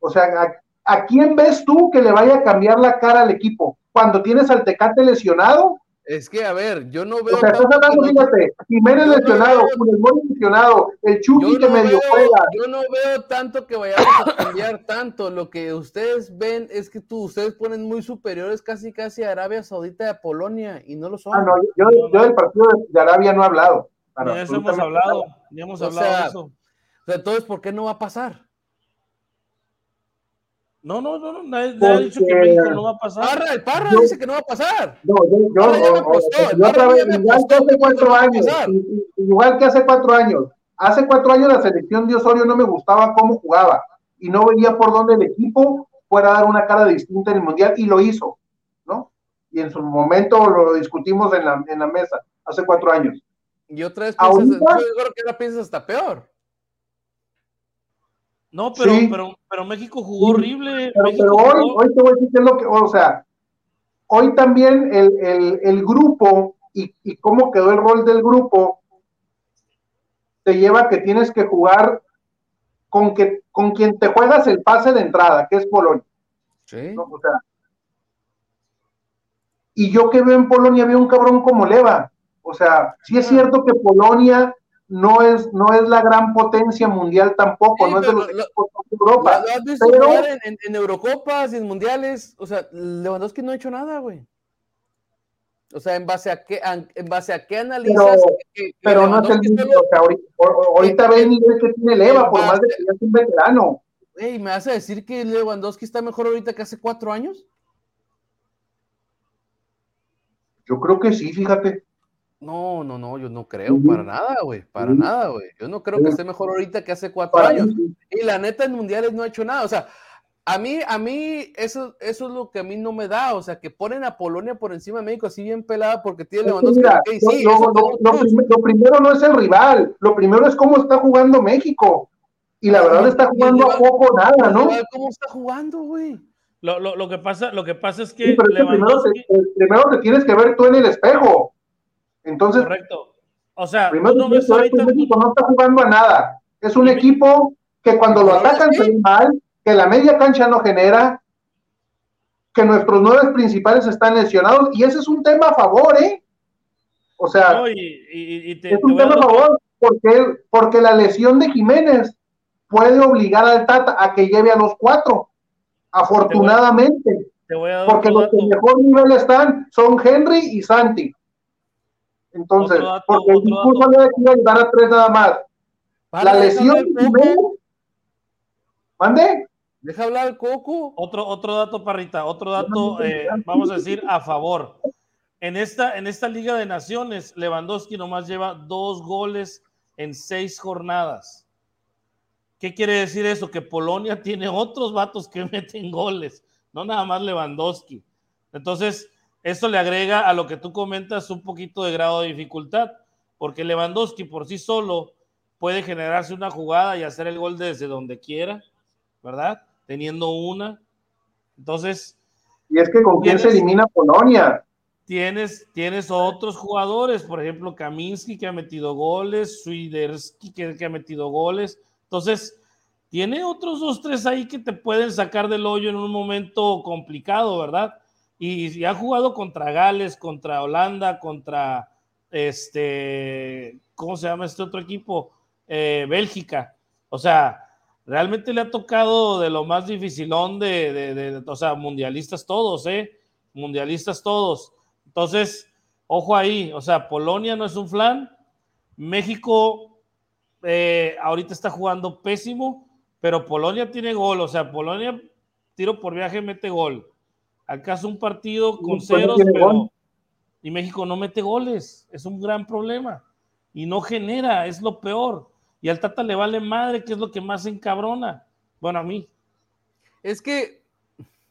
O sea, ¿a, ¿a quién ves tú que le vaya a cambiar la cara al equipo? Cuando tienes al Tecate lesionado, es que, a ver, yo no veo. O sea, estás hablando, fíjate, Jiménez lesionado, no lesionado, el Chucky que medio juega. Yo no veo tanto que vayamos a cambiar tanto. Lo que ustedes ven es que tú, ustedes ponen muy superiores casi casi a Arabia Saudita y a Polonia y no lo son. Ah, no, yo, yo del partido de Arabia no he hablado. Eso hemos hablado, ni hemos hablado de eso. O sea, entonces, ¿por qué no va a pasar? No, no, no, nadie, nadie ha dicho que México no va a pasar. Parra, el Parra dice que no va a pasar. No, yo, yo, yo otra vez, igual que hace cuatro años, igual que hace cuatro años. Hace cuatro años la selección de Osorio no me gustaba cómo jugaba y no veía por dónde el equipo fuera a dar una cara distinta en el Mundial y lo hizo, ¿no? Y en su momento lo discutimos en la, en la mesa, hace cuatro años. Y otra vez piensas, yo creo que ahora piensas hasta peor. No, pero, pero, pero México jugó horrible. Pero, hoy, hoy te voy a decir que es lo que, o sea, hoy también el, el, el grupo y, y, cómo quedó el rol del grupo te lleva a que tienes que jugar con, que, con quien te juegas el pase de entrada, que es Polonia. Sí. O sea, y yo que veo en Polonia veo un cabrón como Leva. O sea, sí es cierto que Polonia no es, no es la gran potencia mundial tampoco, Sí, no es de los lo- equipos de Europa. ¿Lo has visto pero- en, en- en Eurocopas y en Mundiales? O sea, Lewandowski no ha hecho nada, güey. O sea, ¿en base a qué, en base a qué analizas? que- que pero no es el mismo, solo- o sea, ahorita, ahorita ve el nivel que tiene Leva, por más de que ya es un veterano. Ey, ¿me vas a decir que Lewandowski está mejor ahorita que hace cuatro años? Yo creo que sí, fíjate. No, no, no, yo no creo, para nada, güey, para nada, güey. Yo no creo que esté mejor ahorita que hace cuatro Para años. mí. Y la neta en mundiales no ha hecho nada. O sea, a mí, a mí, eso, eso es lo que a mí no me da. O sea, que ponen a Polonia por encima de México así bien pelada porque tiene Lewandowski. sí, lo, eso lo- tenemos lo primero no es el rival, lo primero es cómo está jugando México. Y la verdad está jugando a poco nada, ¿no? ¿Cómo está jugando, güey? Lo, lo, lo que pasa, lo que pasa es que Sí, pero es que primero, Lewandowski, te, eh, primero te tienes que ver tú en el espejo. Entonces, correcto. O sea, primero no ves ahorita, México no está jugando a nada. Es un equipo que cuando lo atacan se ve mal, que la media cancha no genera, que nuestros nueve principales están lesionados, y ese es un tema a favor, ¿eh? O sea, no, y, y- y te, es te un tema a favor, porque, porque la lesión de Jiménez puede obligar al Tata a que lleve a los cuatro, afortunadamente, te voy a dar porque los que mejor nivel están son Henry y Santi. Entonces, dato, porque el discurso le decía ayudar a tres nada más. Para, La lesión de ¿mande? Deja hablar al Coco. Otro, otro dato, Parrita, otro dato, eh, vamos a decir, a favor. En esta, en esta Liga de Naciones, Lewandowski nomás lleva dos goles en seis jornadas. ¿Qué quiere decir eso? Que Polonia tiene otros vatos que meten goles, no nada más Lewandowski. Entonces, esto le agrega a lo que tú comentas un poquito de grado de dificultad, porque Lewandowski por sí solo puede generarse una jugada y hacer el gol desde donde quiera, ¿verdad? Teniendo una. Entonces, Y es que con quién se elimina Polonia. tienes, tienes otros jugadores, por ejemplo, Kaminsky que ha metido goles, Swiderski que, que ha metido goles. Entonces, tiene otros dos, tres ahí que te pueden sacar del hoyo en un momento complicado, ¿verdad? Y, y ha jugado contra Gales, contra Holanda, contra este, ¿cómo se llama este otro equipo? Eh, Bélgica. O sea, realmente le ha tocado de lo más dificilón de, de, o sea, mundialistas todos, ¿eh? Mundialistas todos. Entonces, ojo ahí, o sea, Polonia no es un flan, México eh, ahorita está jugando pésimo, pero Polonia tiene gol, o sea, Polonia tiro por viaje mete gol. Acaso un partido con ceros, pero y México no mete goles, es un gran problema y no genera, es lo peor. Y al Tata le vale madre, que es lo que más encabrona. Bueno, a mí. Es que,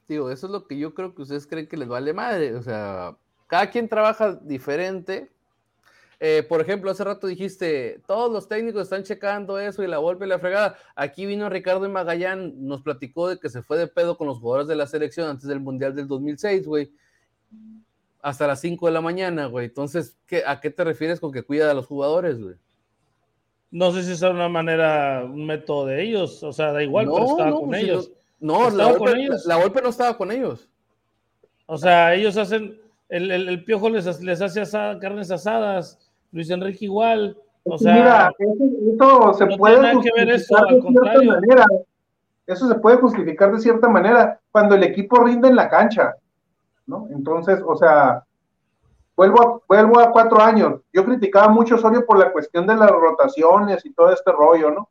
digo, eso es lo que yo creo que ustedes creen que les vale madre. O sea, cada quien trabaja diferente. Eh, por ejemplo, hace rato dijiste, todos los técnicos están checando eso y la golpe y la fregada. Aquí vino Ricardo Magallán, nos platicó de que se fue de pedo con los jugadores de la selección antes del Mundial del 2006, güey. Hasta las 5 de la mañana, güey. Entonces, ¿qué, ¿a qué te refieres con que cuida a los jugadores, güey? No sé si es una manera, un método de ellos, o sea, da igual, pero estaba con pues, ellos. No, la con golpe, ellos. la golpe no estaba con ellos. O sea, ellos hacen, el, el, el piojo les, les hace asada- carnes asadas, Luis Enrique igual. O sea, Mira, eso, se no puede tiene nada que ver eso, justificar al de cierta contrario. manera. Eso se puede justificar de cierta manera cuando el equipo rinde en la cancha, ¿no? Entonces, o sea, vuelvo a, vuelvo a cuatro años. Yo criticaba mucho a Osorio por la cuestión de las rotaciones y todo este rollo, ¿no?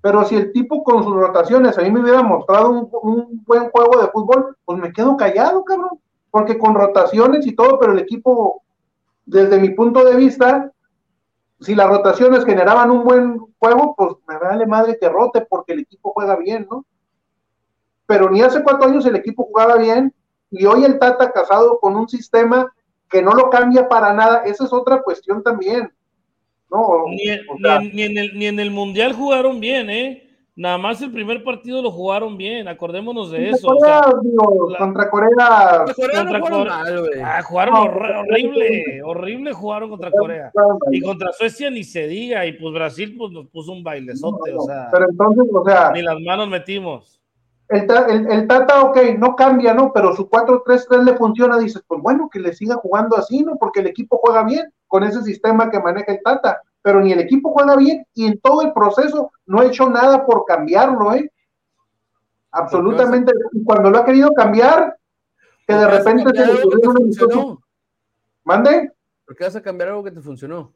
Pero si el tipo con sus rotaciones a mí me hubiera mostrado un, un buen juego de fútbol, pues me quedo callado, cabrón. Porque con rotaciones y todo, pero el equipo, desde mi punto de vista, si las rotaciones generaban un buen juego, pues me vale madre que rote porque el equipo juega bien, ¿no? Pero ni hace cuatro años el equipo jugaba bien y hoy el Tata casado con un sistema que no lo cambia para nada, esa es otra cuestión también, ¿no? ni, en- ni en el, ni en el Mundial jugaron bien, ¿eh? Nada más el primer partido lo jugaron bien, acordémonos de eso. o sea, Corea, digo, la- contra Corea, jugaron Corea. mal, güey. ah, jugaron No, horrible, horrible jugaron contra Corea. Y contra Suecia ni se diga, y pues Brasil pues nos puso un bailezote, o sea, pero entonces, o sea, ni las manos metimos. el, el, el Tata, ok, no cambia, ¿no? Pero su 4-3-3 le funciona, dices, pues bueno, que le siga jugando así, ¿no? Porque el equipo juega bien con ese sistema que maneja el Tata, pero ni el equipo juega bien y en todo el proceso no ha hecho nada por cambiarlo, ¿eh? Absolutamente. Y cuando lo ha querido cambiar, que de ¿Por qué vas a repente se le ocurrió te una funcionó? ¿Mande? ¿Por qué vas a cambiar algo que te funcionó?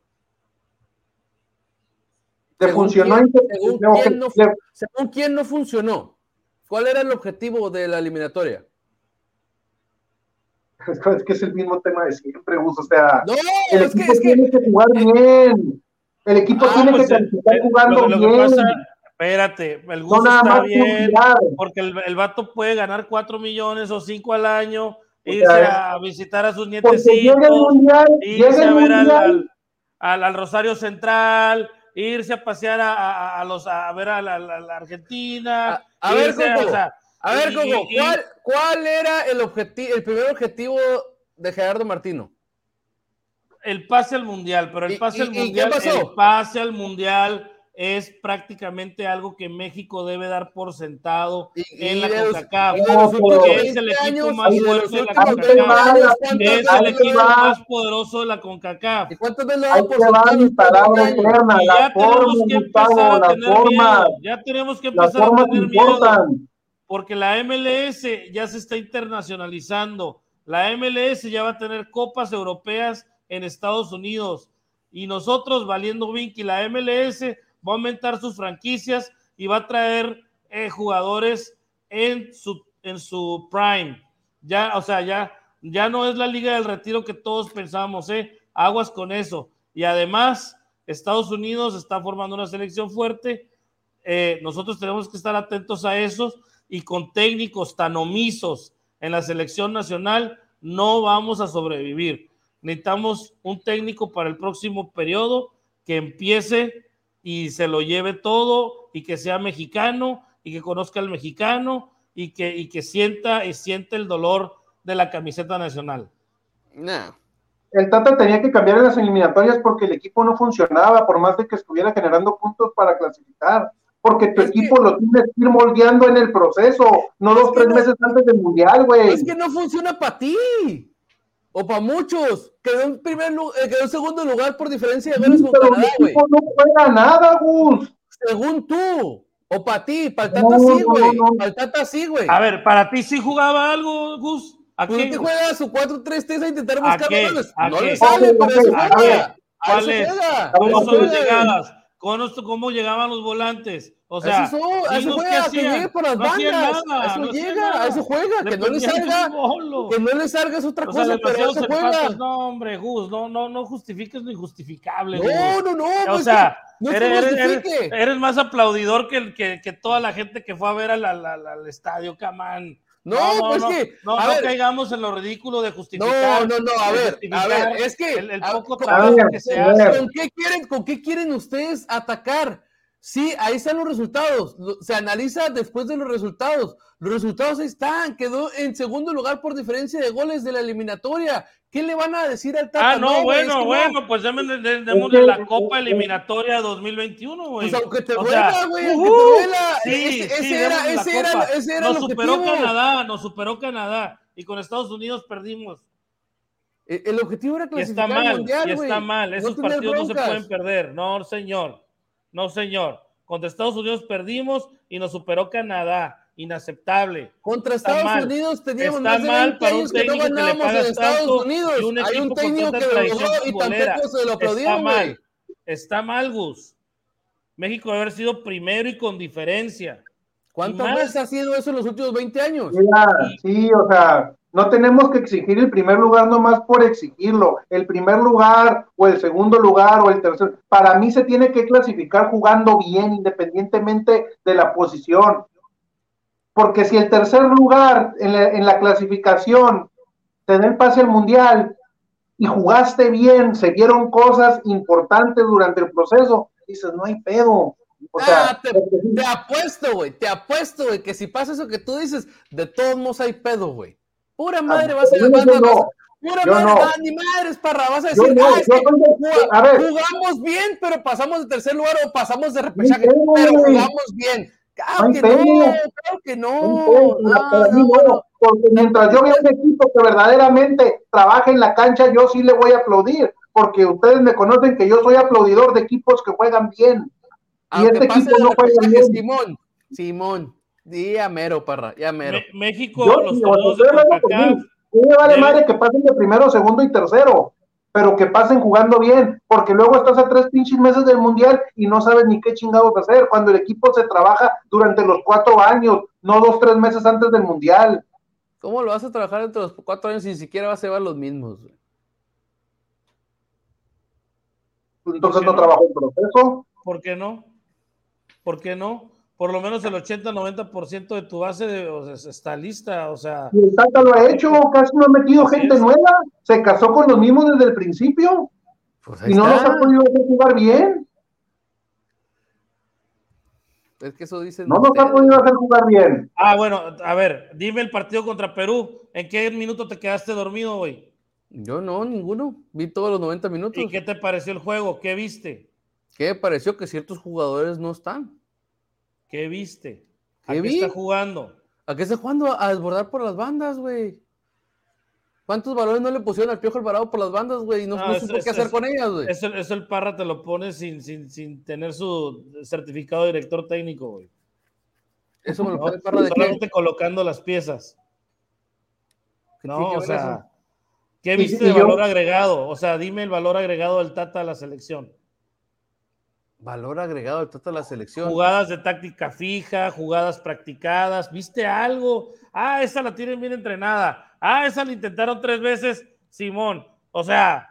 ¿Te Según funcionó? quién- según no, quién no que- ¿Según quién no funcionó? ¿Cuál era el objetivo de la eliminatoria? es que es el mismo tema de siempre, Gus. O sea, No, el es que, equipo es que tiene que jugar bien. El equipo Ah, tiene pues, que eh, calificar eh, jugando lo, lo que bien. pasa, espérate, el gusto está bien, porque el, el vato puede ganar 4 millones o 5 al año, O irse sea, a visitar a sus Porque llega el nietecitos, mundial, irse llega a ver al, al, al- al Rosario Central, irse a pasear a, a- a los, a ver a la, Argentina. A- a ver, Coco, A ver, Coco, ¿cuál, cuál era el objetivo, el primer objetivo de Gerardo Martino? El pase al mundial, pero el ¿Y- pase y- al y qué mundial, pasó? el pase al mundial es prácticamente algo que México debe dar por sentado Y- en y la de CONCACAF, de porque 20 es el equipo más de fuerte de la CONCACAF. 20 CONCACAF, años, Es ¿cuántas es veces el equipo más poderoso de la CONCACAF. ¿Y cuántas veces lo Ahí damos por te va sentado mi los Y la ya tenemos forma, que empezar a la tener forma, miedo, ya tenemos que empezar a tener miedo, porque la MLS ya se está internacionalizando. La MLS ya va a tener copas europeas en Estados Unidos. Y nosotros, valiendo Vinci, la MLS va a aumentar sus franquicias y va a traer eh, jugadores en su, en su prime. Ya, o sea, ya, ya no es la liga del retiro que todos pensábamos, ¿eh? Aguas con eso. Y además, Estados Unidos está formando una selección fuerte. Eh, nosotros tenemos que estar atentos a esos y con técnicos tan omisos en la selección nacional no vamos a sobrevivir. Necesitamos un técnico para el próximo periodo que empiece y se lo lleve todo y que sea mexicano y que conozca al mexicano y que, y que sienta y siente el dolor de la camiseta nacional. Nah. El Tata tenía que cambiar en las eliminatorias porque el equipo no funcionaba, por más de que estuviera generando puntos para clasificar. Porque tu Es que- equipo lo tienes que ir moldeando en el proceso, no dos, que tres no- meses antes del mundial, güey. Es que no funciona para ti. O para muchos. Quedó en primer eh, quedó en segundo lugar por diferencia de goles con Pero el Canadá, güey. equipo no juega nada, Gus. Según tú. O para ti, para el No, Tata sí, no, güey. no. Para el Tata sí, güey. A ver, ¿para ti sí jugaba algo, Gus? ¿A Pues qué? juega su 4-3-3 a intentar ¿A buscar goles. ¿A No qué? le sale, pero eso juega. ver. A ¿Cuál eso es? juega. ¿Cómo son las ver. Juega. llegadas? ¿Cómo, llegaban los volantes? O sea, eso, juega, que llegue por las No bandas. nada, eso no hacían llega, nada. a eso juega. Le Que no le salga, que no le salga es otra O sea, cosa, pero eso juega. No, hombre, Gus, no, no, no justifiques lo injustificable. No, Gus. no, no. o pues sea, no es eres, eres- eres- justifique. eres más aplaudidor que, que, que toda la gente que fue a ver al, al- al- al estadio, Camán. No, No, no, pues no, que, no, a no ver, caigamos en lo ridículo de no, justificar. no, no, a de ver, a ver, es que, el, el a- poco trabajo que se a hace. ¿Con qué quieren, con qué quieren ustedes atacar? Sí, ahí están los resultados. Lo- Se analiza después de los resultados. Los resultados están. Quedó en segundo lugar por diferencia de goles de la eliminatoria. ¿Qué le van a decir al Tata? Ah, no, es bueno, no. bueno, pues démosle, dé- démosle la Copa Eliminatoria 2021, güey. Pues aunque te duela, güey, aunque ujú, te duela. Sí, ese, sí, ese era, ese era, ese era Nos el superó objetivo. Canadá, nos superó Canadá. Y con Estados Unidos perdimos. El, el objetivo era Y está clasificar al mal, mundial, y güey. está mal. Esos tener partidos no se pueden perder. No, señor. No, señor. Contra Estados Unidos perdimos y nos superó Canadá. Inaceptable. Contra Está Estados mal. Unidos teníamos Está más de mal 20 para un años que no técnico que le en Estados tanto Unidos. y un Hay un técnico que lo logró y tampoco se lo Está aplaudieron, mal. güey. Está mal, Gus. México debe haber sido primero y con diferencia. ¿Cuántas más- veces ha sido eso en los últimos 20 años? Mira, sí, o sea, no tenemos que exigir el primer lugar nomás por exigirlo. El primer lugar o el segundo lugar o el tercer. Para mí se tiene que clasificar jugando bien, independientemente de la posición. Porque si el tercer lugar en la, clasificación te da el pase al mundial y jugaste bien, se vieron cosas importantes durante el proceso, dices, no hay pedo. O sea, Ah, te, te apuesto, güey, te apuesto, güey, que si pasa eso que tú dices, de todos modos hay pedo, güey. Pura madre, vas a Pura yo madre, no. ah, ni madres, parra, vas a decir, no, ah, es que a ver. jugamos bien, pero pasamos de tercer lugar o pasamos de repechaje, No pero jugamos bien. Claro que no, claro que no. Entonces, No, para mí no, no, no. porque mientras yo vea un equipo que verdaderamente trabaja en la cancha, yo sí le voy a aplaudir, porque ustedes me conocen que yo soy aplaudidor de equipos que juegan bien. Y este equipo no juega bien. Simón, Simón, ya mero, parra, ya mero. Me- México, Yo, los mí me vale madre que pasen de primero, segundo y tercero, pero que pasen jugando bien, porque luego estás a tres pinches meses del mundial y no sabes ni qué chingados hacer, cuando el equipo se trabaja durante los cuatro años, no dos, tres meses antes del mundial. ¿Cómo lo vas a trabajar entre los cuatro años y ni siquiera vas a llevar los mismos? güey? Entonces no no? trabajó el proceso. ¿por qué no? ¿Por qué no? Por lo menos el 80-90% de tu base de- o sea, está lista, o sea, Y el Tata lo ha hecho, casi no ha metido gente es. nueva, se casó con los mismos desde el principio Pues y no los está. ha podido hacer jugar bien, Es que eso dicen no los ha podido hacer jugar bien. Ah, bueno, a ver, dime el partido contra Perú. ¿En qué minuto te quedaste dormido hoy? Yo no, ninguno. Vi todos los 90 minutos. ¿Y qué te pareció el juego? ¿Qué viste? ¿Qué me pareció que ciertos jugadores no están? ¿Qué viste? ¿A ¿Qué qué está jugando? ¿A qué está jugando? A desbordar por las bandas, güey. ¿Cuántos balones no le pusieron al Piojo Alvarado por las bandas, güey? Y no, No, no es- supo es- qué hacer es- con ellas, güey. Eso, eso el Parra te lo pone sin, sin, sin tener su certificado de director técnico, güey. Eso me lo pone Parra de qué. Solamente colocando las piezas. ¿Qué No, o sea, eso? ¿qué viste de valor agregado? O sea, dime el valor agregado del Tata a la selección. Valor agregado del Tata a la selección. Jugadas de táctica fija, jugadas practicadas, ¿viste algo? Ah, esa la tienen bien entrenada. Ah, esa la intentaron tres veces, Simón. O sea,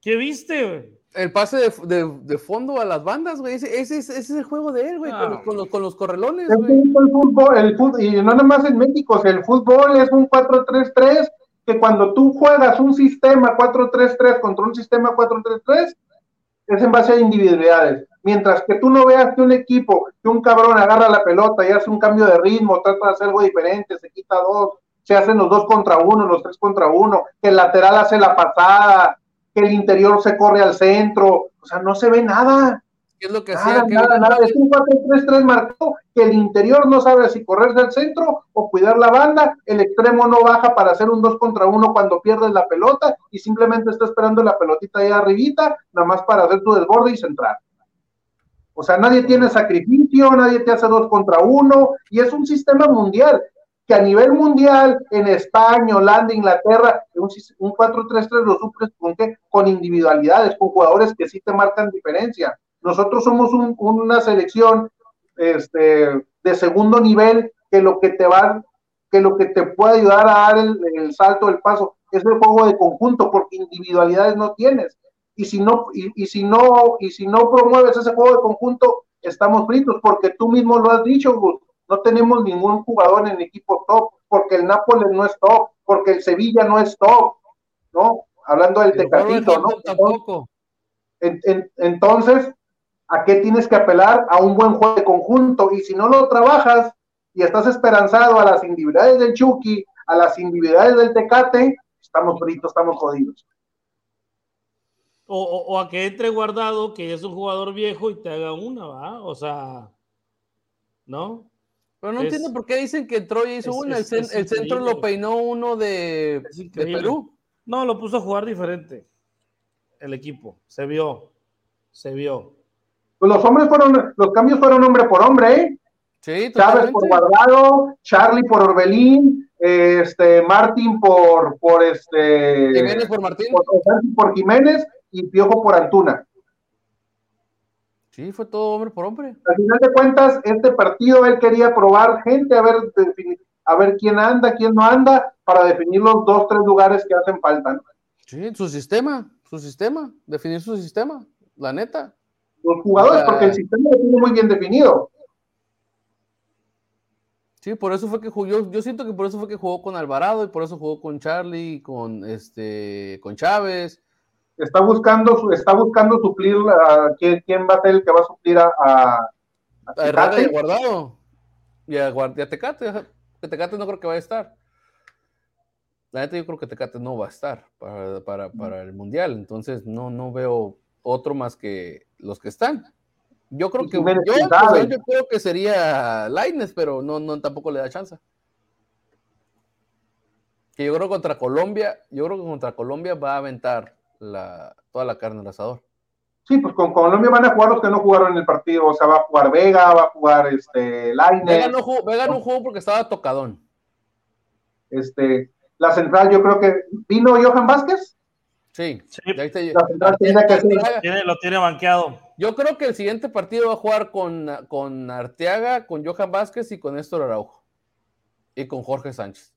¿qué viste? güey? El pase de, de- de fondo a las bandas, güey. Ese, ese, es- ese es el juego de él, güey. Con, Ah. los- con los, con los correlones, Es güey. el fútbol, el fútbol, y no nada más en México, o sea, el fútbol es un 4-3-3, que cuando tú juegas un sistema 4-3-3 contra un sistema 4-3-3, es en base a individualidades. Mientras que tú no veas que un equipo, que un cabrón agarra la pelota y hace un cambio de ritmo, trata de hacer algo diferente, se quita dos, se hacen los dos contra uno, los tres contra uno, que el lateral hace la pasada, que el interior se corre al centro, o sea, no se ve nada. ¿Qué es lo que hacía Nada? Es un 4-3-3 marcado que el interior no sabe si correrse al centro o cuidar la banda, el extremo no baja para hacer un 2 contra 1 cuando pierdes la pelota y simplemente está esperando la pelotita ahí arribita, nada más para hacer tu desborde y centrar. O sea, nadie tiene sacrificio, nadie te hace 2 contra 1 y es un sistema mundial que a nivel mundial, en España, Holanda, Inglaterra, un 4-3-3 lo suples con, qué? con individualidades, con jugadores que sí te marcan diferencia. Nosotros somos un- una selección este, de segundo nivel que lo que te va, que lo que te puede ayudar a dar el, el salto, el paso, es el juego de conjunto, porque individualidades no tienes. Y si no, y, y si no, y si no promueves ese juego de conjunto, estamos fritos, porque tú mismo lo has dicho, Gus. no tenemos ningún jugador en el equipo top, porque el Nápoles no es top, porque el Sevilla no es top, ¿no? Hablando del Tecatito, ¿no? Tampoco. entonces, ¿a qué tienes que apelar? A un buen juego de conjunto, y si no lo trabajas y estás esperanzado a las individualidades del Chucky, a las individualidades del Tecate, estamos fritos, estamos jodidos. O, a que entre guardado, que es un jugador viejo y te haga una, ¿va? O sea, ¿no? Pero no entiendo por qué dicen que Troy hizo una. el, centro lo peinó uno de, Perú. No, lo puso a jugar diferente. El equipo. Se vio. Se vio. Pues los hombres fueron, los cambios fueron hombre por hombre, ¿eh? Sí, Chávez por Guardado, Charlie por Orbelín, este, Martín por, por este. Jiménez por Martín. por Jiménez y Piojo por Antuna. Sí, fue todo hombre por hombre. Al final de cuentas, este partido él quería probar gente, a ver, a ver quién anda, quién no anda, para definir los dos, tres lugares que hacen falta. Sí, su sistema, su sistema, definir su sistema, la neta. Los jugadores, porque el sistema lo tiene muy bien definido. Sí, por eso fue que jugó, yo, siento que por eso fue que jugó con Alvarado y por eso jugó con Charlie, con este, con Chávez, está buscando, está buscando suplir a ¿quién, quién va a ser el que va a suplir a, a, a, y Guardado. Y a, y Tecate. Tecate no creo que vaya a estar. La neta, yo creo que Tecate no va a estar para, para, para, el Mundial. Entonces, no, no veo otro más que los que están. Yo creo que yo, pues, yo, creo que sería Laines, pero no, no tampoco le da chance. Que yo creo que contra Colombia, yo creo que contra Colombia va a aventar la, toda la carne al asador. Sí, pues con Colombia van a jugar los que no jugaron en el partido, o sea, va a jugar Vega, va a jugar este. Vega no jugó, Vega no jugó porque estaba tocadón. Este, la central yo creo que vino Johan Vázquez. Sí, sí. la central tiene que tiene, lo tiene banqueado. Yo creo que el siguiente partido va a jugar con, con Arteaga, con Johan Vázquez y con Néstor Araujo. Y con Jorge Sánchez.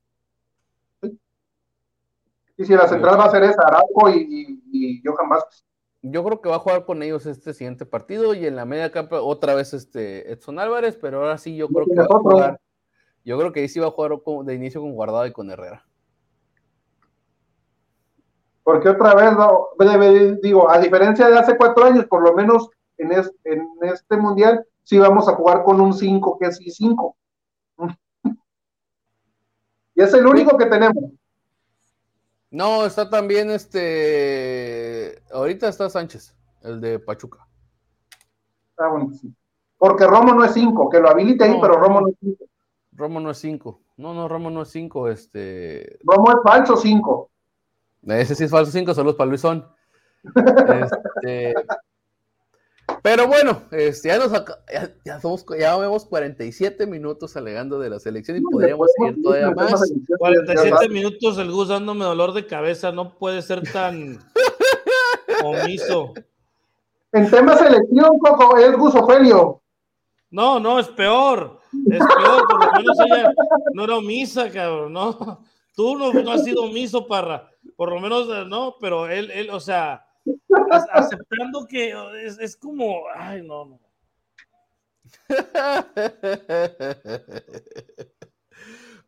Y si la central va a ser esa, Araujo y, Johan Vázquez. Yo creo que va a jugar con ellos este siguiente partido y en la media capa otra vez este Edson Álvarez, pero ahora sí yo creo que va a jugar. Yo creo que ahí sí va a jugar de inicio con Guardado y con Herrera. Porque otra vez, no, digo, a diferencia de hace cuatro años, por lo menos en, en este mundial, sí vamos a jugar con un 5, que es I5. y es el único que tenemos. No, está también este. Ahorita está Sánchez, el de Pachuca. Ah, bueno, sí. Porque Romo no es 5, que lo habilite ahí, pero Romo no es 5. Romo no es 5. No, no, Romo no es 5. Este... Romo es falso 5. Ese sí es falso 5, solo es para Luisón. este, pero bueno, este, ya, nos ya, somos, ya vemos 47 minutos alegando de la selección y podríamos seguir todavía más. 47 minutos el Gus dándome dolor de cabeza, no puede ser tan omiso. En tema selección, Coco, es Gus Ofelio. No, no, es peor. Es peor, por lo menos ella no era omisa, cabrón, no. Tú no, no has sido omiso, Parra. Por lo menos, no, pero él, él, o sea, aceptando que es, es como, ay, no, no.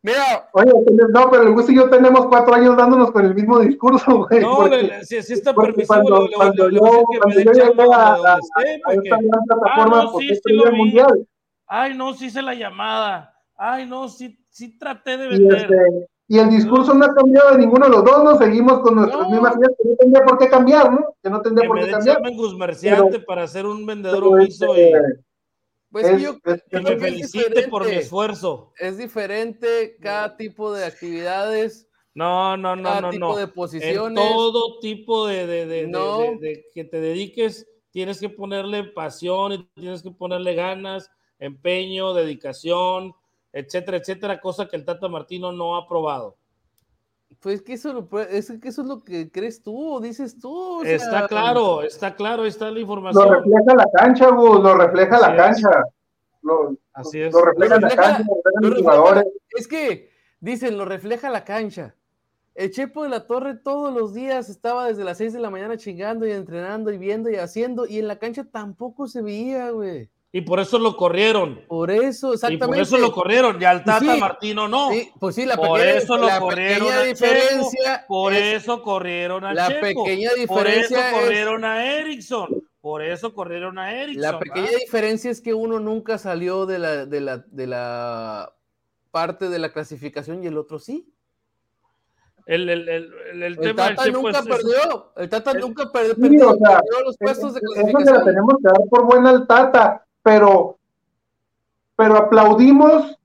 Mira, oye, no, pero el Gus y yo tenemos cuatro años dándonos con el mismo discurso, güey. No, porque, si, si está permisivo, cuando, le, cuando yo, cuando yo llegué a, a, a, esta gran plataforma, ah, no, sí, sí lo mundial. Ay, no, sí hice la llamada. Ay, no, sí, sí traté de vender. Este, y el discurso no ha cambiado de ninguno de los dos, nos seguimos con nuestras mismas ideas, que no tendría por qué cambiar, ¿no? Que no tendría por qué cambiar. Pero, para ser un vendedor omiso y... Pues yo, que me felicite por mi esfuerzo. Es diferente cada tipo de actividades. No, no, no, cada no, tipo de posiciones. En todo tipo de, de, de, de, que te dediques, tienes que ponerle pasión, tienes que ponerle ganas, empeño, dedicación, etcétera, etcétera, cosa que el Tata Martino no ha probado. Pues que eso, es que eso es lo que crees tú, dices tú. está claro, está claro, está la información. Lo refleja la cancha, Gus, lo refleja la cancha. Lo, Así es. Lo refleja, la cancha, lo refleja jugadores. Es que dicen, lo refleja la cancha. El Chepo de la Torre todos los días estaba desde las 6 de la mañana chingando y entrenando y viendo y haciendo, y en la cancha tampoco se veía, güey. Y por eso lo corrieron. Por eso, exactamente. Y por eso lo corrieron. Y al Tata sí, Martino no. Sí, pues sí, la por pequeña, eso lo la corrieron pequeña a diferencia. Checo, por es- eso corrieron a la Checo. pequeña por diferencia eso es- corrieron a Erickson. Por eso corrieron a Erickson. La pequeña ¿verdad? diferencia es que uno nunca salió de la, de la, de la parte de la clasificación y el otro sí. El, el, el, el, el El tema del Tata Checo nunca es- perdió. El Tata el- nunca Sí, perdió, o sea, perdió los puestos de Eso se la clasificación. tenemos que dar por buena al Tata, pero, pero aplaudimos,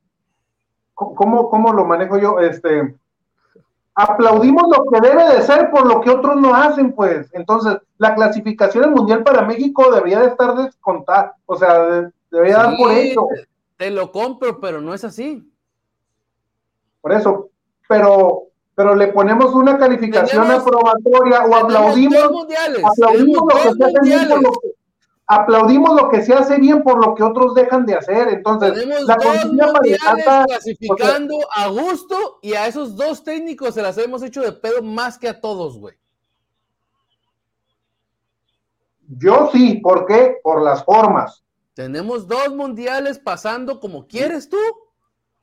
¿cómo, cómo lo manejo yo? Este, aplaudimos lo que debe de ser por lo que otros no hacen, pues. Entonces, la clasificación al Mundial para México debería de estar descontada, o sea, de- debería dar por hecho, te- lo compro, pero no es así. por eso, pero, pero le ponemos una calificación Tenemos- aprobatoria o aplaudimos aplaudimos lo que aplaudimos lo que se hace bien por lo que otros dejan de hacer entonces Tenemos la dos consigna para el mundiales Tata, clasificando a gusto y a esos dos técnicos se las hemos hecho de pedo más que a todos, güey. yo sí ¿por qué? por las formas Tenemos dos mundiales pasando como quieres tú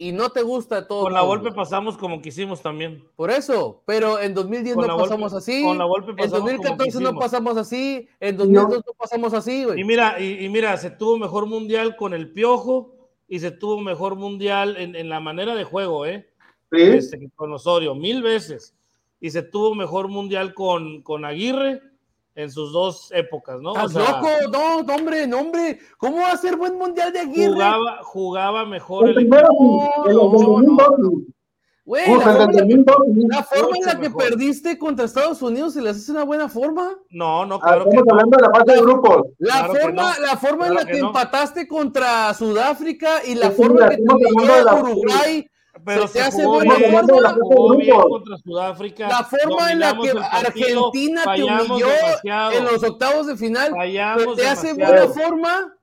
y no te gusta todo. Con la golpe pasamos como quisimos también. Por eso, pero en 2010 Con no pasamos así. con la Volpe en pasamos como 2014 no pasamos así. En 2002 no pasamos así, Y güey. mira, y, y mira, se tuvo mejor mundial con el Piojo y se tuvo mejor mundial en, en la manera de juego, ¿eh? ¿sí? Este, con Osorio, mil veces. Y se tuvo mejor mundial con, con Aguirre en sus dos épocas, ¿no? O ¿Estás sea, loco? No, no, hombre, no, hombre. ¿Cómo va a ser buen mundial de Aguirre? jugaba, jugaba mejor el el primero el no, del no, 2002 sí. Güey, la forma en la que- 2002 sí. la forma en la Mucho que mejor. perdiste contra Estados Unidos se les hace una buena forma. No, no, Ah, claro que estamos no. hablando de la fase de grupos La Claro forma, no. la forma en la que que, no. empataste contra Sudáfrica y la Sí, forma en que te la- Uruguay, Pero se se, te hace jugó buena bien, forma. jugó bien contra Sudáfrica. la forma en la que partido, Argentina te humilló demasiado, en los octavos de final, fallamos se te hace demasiado. buena forma.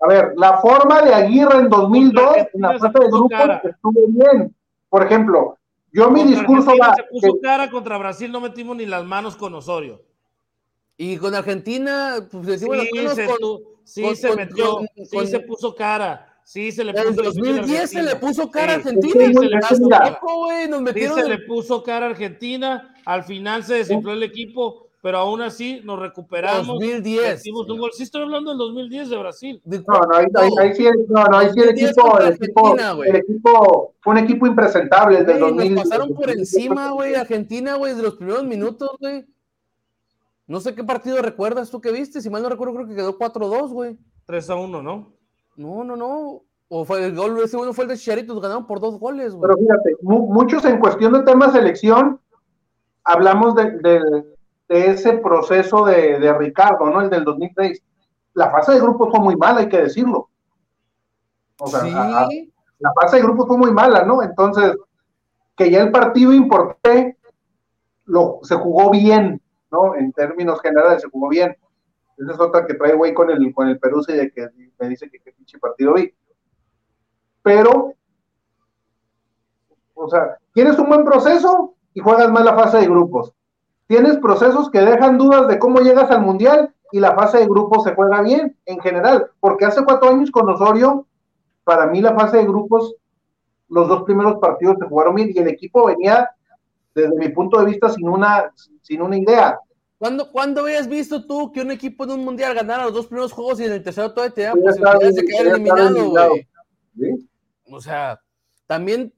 a ver la forma de Aguirre en 2002 en la fase de grupos estuvo bien por ejemplo yo mi Contra discurso Argentina va se puso cara contra Brasil, no metimos ni las manos con Osorio. Y con Argentina, pues decimos Sí, las manos se, con- sí con- se con- metió, con- sí con- se puso cara, sí se le puso En difícil a 2010 se le Argentina. puso cara a Sí, Argentina. que, se le puso. Tampoco, güey, nos Sí metieron se en- le puso cara a Argentina, al final se desinfló el equipo, pero aún así nos recuperamos. 2010. metimos un gol. Sí estoy hablando del 2010 de Brasil. No, no, ahí, ahí, ahí sí, no, no, ahí sí el 2010 equipo, el equipo, Argentina, güey. el equipo, fue un equipo impresentable el del Güey, 2000. nos pasaron por encima, güey, Argentina, güey, de los primeros minutos, güey. No sé qué partido recuerdas tú que viste, si mal no recuerdo, creo que quedó 4-2, güey. 3 a 1, ¿no? No, no, no. O fue el gol, ese uno fue el de Chicharito, ganaron por dos goles, güey. Pero fíjate, mu- muchos en cuestión de tema selección, hablamos de, de- de ese proceso de, de Ricardo, ¿no? El del 2006. La fase de grupos fue muy mala, hay que decirlo. O sea, sí, a- a- la fase de grupos fue muy mala, ¿no? Entonces, que ya el partido importante lo, se jugó bien, ¿no? En términos generales, se jugó bien. Esa es otra que trae güey con el, con el Perú, y de que me dice que qué pinche partido vi. Pero, o sea, tienes un buen proceso y juegas mal la fase de grupos. Tienes procesos que dejan dudas de cómo llegas al mundial y la fase de grupos se juega bien en general, porque hace cuatro años con Osorio, para mí la fase de grupos, los dos primeros partidos se jugaron bien y el equipo venía, desde mi punto de vista, sin una, sin una idea. ¿Cuándo, ¿Cuándo habías visto tú que un equipo en un mundial ganara los dos primeros juegos y en el tercero todavía tenía posibilidades de quedar eliminado, eliminado. güey? ¿sí? O sea, también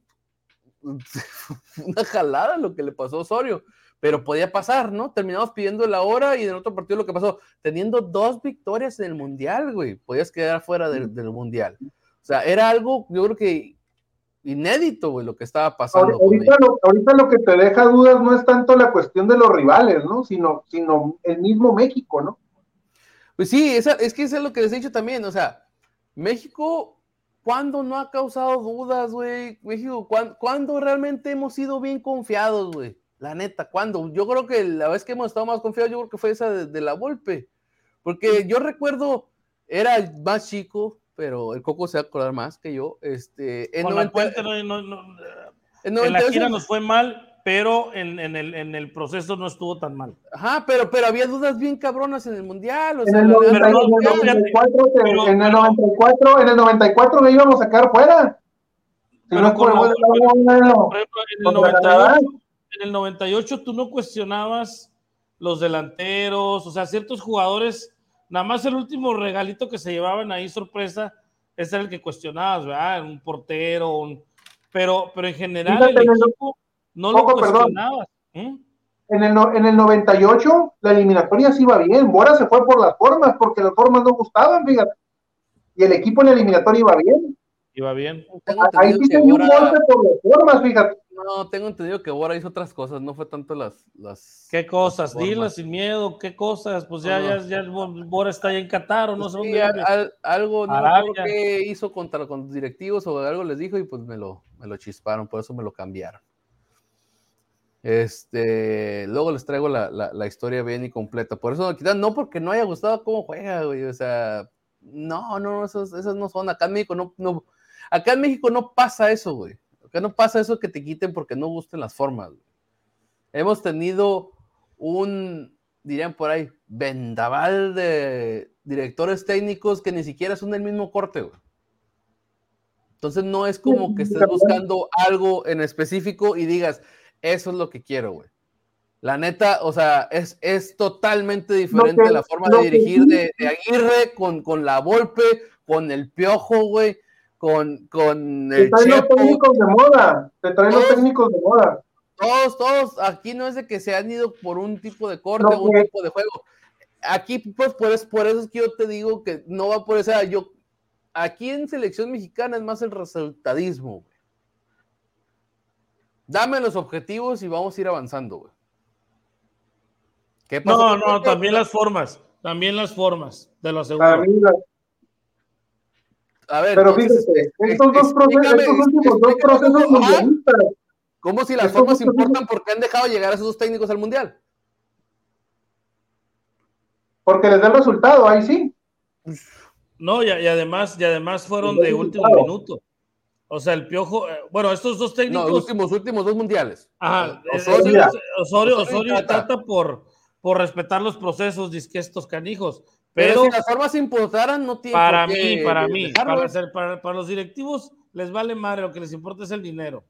una jalada lo que le pasó a Osorio, pero podía pasar, ¿no? Terminamos pidiendo la hora y en el otro partido lo que pasó, teniendo dos victorias en el Mundial, güey, podías quedar fuera del, del Mundial. O sea, era algo, yo creo que inédito, güey, lo que estaba pasando. Ahorita, lo, ahorita lo que te deja dudas no es tanto la cuestión de los rivales, ¿no? Sino, sino el mismo México, ¿no? Pues sí, esa, es que eso es lo que les he dicho también, o sea, México, ¿cuándo no ha causado dudas, güey? México, ¿cuándo, ¿cuándo realmente hemos sido bien confiados, güey? La neta, ¿cuándo? Yo creo que la vez que hemos estado más confiados, yo creo que fue esa de, de la Volpe, porque yo recuerdo, era el más chico, pero el Coco se va a acordar más que yo, este, en Con la 90 cuenta no- no- no- en en la 98 gira nos fue mal, pero en, en, el, en el proceso no estuvo tan mal. Ajá, pero, pero había dudas bien cabronas en el mundial. O En sea, el, la 90 verdad, en el no, 94, te- pero- en el 94, en el 94 le íbamos a sacar fuera. Si Pero no es por con el la- gol de Lago, Por ejemplo, en el, Contra 98, en el 98 tú no cuestionabas los delanteros, o sea, ciertos jugadores, nada más el último regalito que se llevaban ahí, sorpresa, ese era el que cuestionabas, ¿verdad? Un portero, un- pero, pero en general Fíjate, el en el- equipo no lo cuestionabas. ¿Mm? En el, no- en el 98, la eliminatoria sí iba bien. Bora se fue por las formas, porque las formas no gustaban, fíjate. Y el equipo en la eliminatoria iba bien. Iba bien. tengo Ahí entendido sí que tenía un Bora- golpe por las formas, fíjate. No, tengo entendido que Bora hizo otras cosas, no fue tanto las. las ¿Qué cosas? Formas. Dilas sin miedo, ¿qué cosas? Pues ya, No. ya, ya Bora está ahí en Qatar o no sé Sí, dónde. al- vive. al- algo, no qué hizo contra con los directivos o algo les dijo y pues me lo, me lo chisparon, por eso me lo cambiaron. Este, luego les traigo la, la- la historia bien y completa. Por eso, quizás no porque no haya gustado cómo juega, güey. O sea, no, no, esos, esos no son. Acá en México no, no, acá en México no pasa eso, güey. Acá no pasa eso que te quiten porque no gusten las formas. güey. Hemos tenido un, dirían por ahí, vendaval de directores técnicos que ni siquiera son del mismo corte, güey. Entonces no es como que estés buscando algo en específico y digas, eso es lo que quiero, güey. La neta, o sea, es, es totalmente diferente la forma de dirigir de, de Aguirre con, con la Volpe, con el Piojo, güey, con, con Te el traen los técnicos de moda. Te traen los Todos. técnicos de moda. Todos, todos, aquí no es de que se han ido por un tipo de corte Lo o un tipo de juego. Aquí, pues, por eso, por eso es que yo te digo que no va por esa. Yo, aquí en selección mexicana es más el resultadismo, güey. Dame los objetivos y vamos a ir avanzando, güey. ¿Qué pasó No, no, también las formas, también las formas, te lo Para aseguro. mí, la- A ver, pero entonces, fíjate, estos dos, procesos, estos últimos dos explícame procesos cómo- ajá, mundialistas, ¿Cómo si las formas importan porque han dejado llegar a esos dos técnicos al mundial? porque les da el resultado, ahí sí. No, y, y además, y además fueron de último minuto. O sea, el piojo, eh, bueno, estos dos No, técnicos. los últimos, últimos dos mundiales. Ajá, eh, Osorio, Osorio, Osorio Osorio y Tata. Tata por, por respetar los procesos de estos canijos. Pero, Pero, si las formas importaran, no tiene para mí, para mí, para, ser- para, para los directivos les vale madre, lo que les importa es el dinero.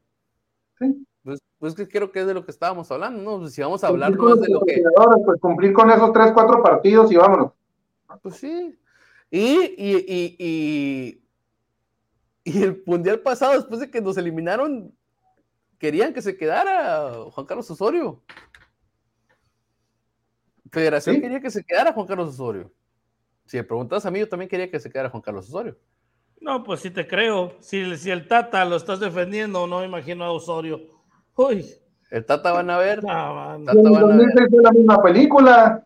Pues, pues que creo que es de lo que estábamos hablando, ¿no? Pues si vamos a hablar Cumplir más con de lo que. pues cumplir con esos tres, cuatro partidos y vámonos. Pues sí. Y, y, y, y, y el mundial pasado, después de que nos eliminaron, querían que se quedara Juan Carlos Osorio. Federación Sí. quería que se quedara Juan Carlos Osorio. Si me preguntas a mí, yo también quería que se quedara Juan Carlos Osorio. No, pues sí te creo. Si, si el Tata lo estás defendiendo, no me imagino a Osorio. Uy, El Tata van a ver. no, man. Tata van a ver. 2006 fue la misma película.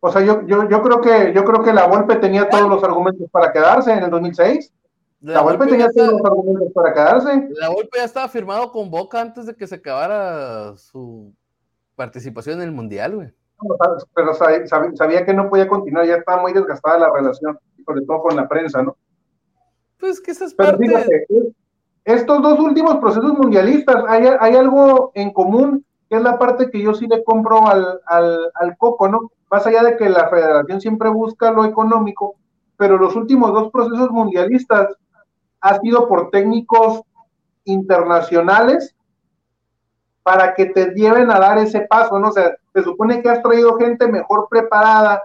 O sea, yo, yo, yo creo que yo creo que la Volpe tenía todos los argumentos para quedarse en el 2006. La Volpe Volpe tenía todos los argumentos para quedarse. La Volpe ya estaba firmado con Boca antes de que se acabara su participación en el Mundial, güey. Pero sa- sab- sabía que no podía continuar, ya estaba muy desgastada la relación, sobre todo con la prensa, ¿no? Pues que esa es Pero parte. fíjate, es- estos dos últimos procesos mundialistas, hay, hay algo en común, que es la parte que yo sí le compro al, al, al Coco, ¿no? Más allá de que la federación siempre busca lo económico, pero los últimos dos procesos mundialistas ha sido por técnicos internacionales para que te lleven a dar ese paso, ¿no? O sea, se supone que has traído gente mejor preparada,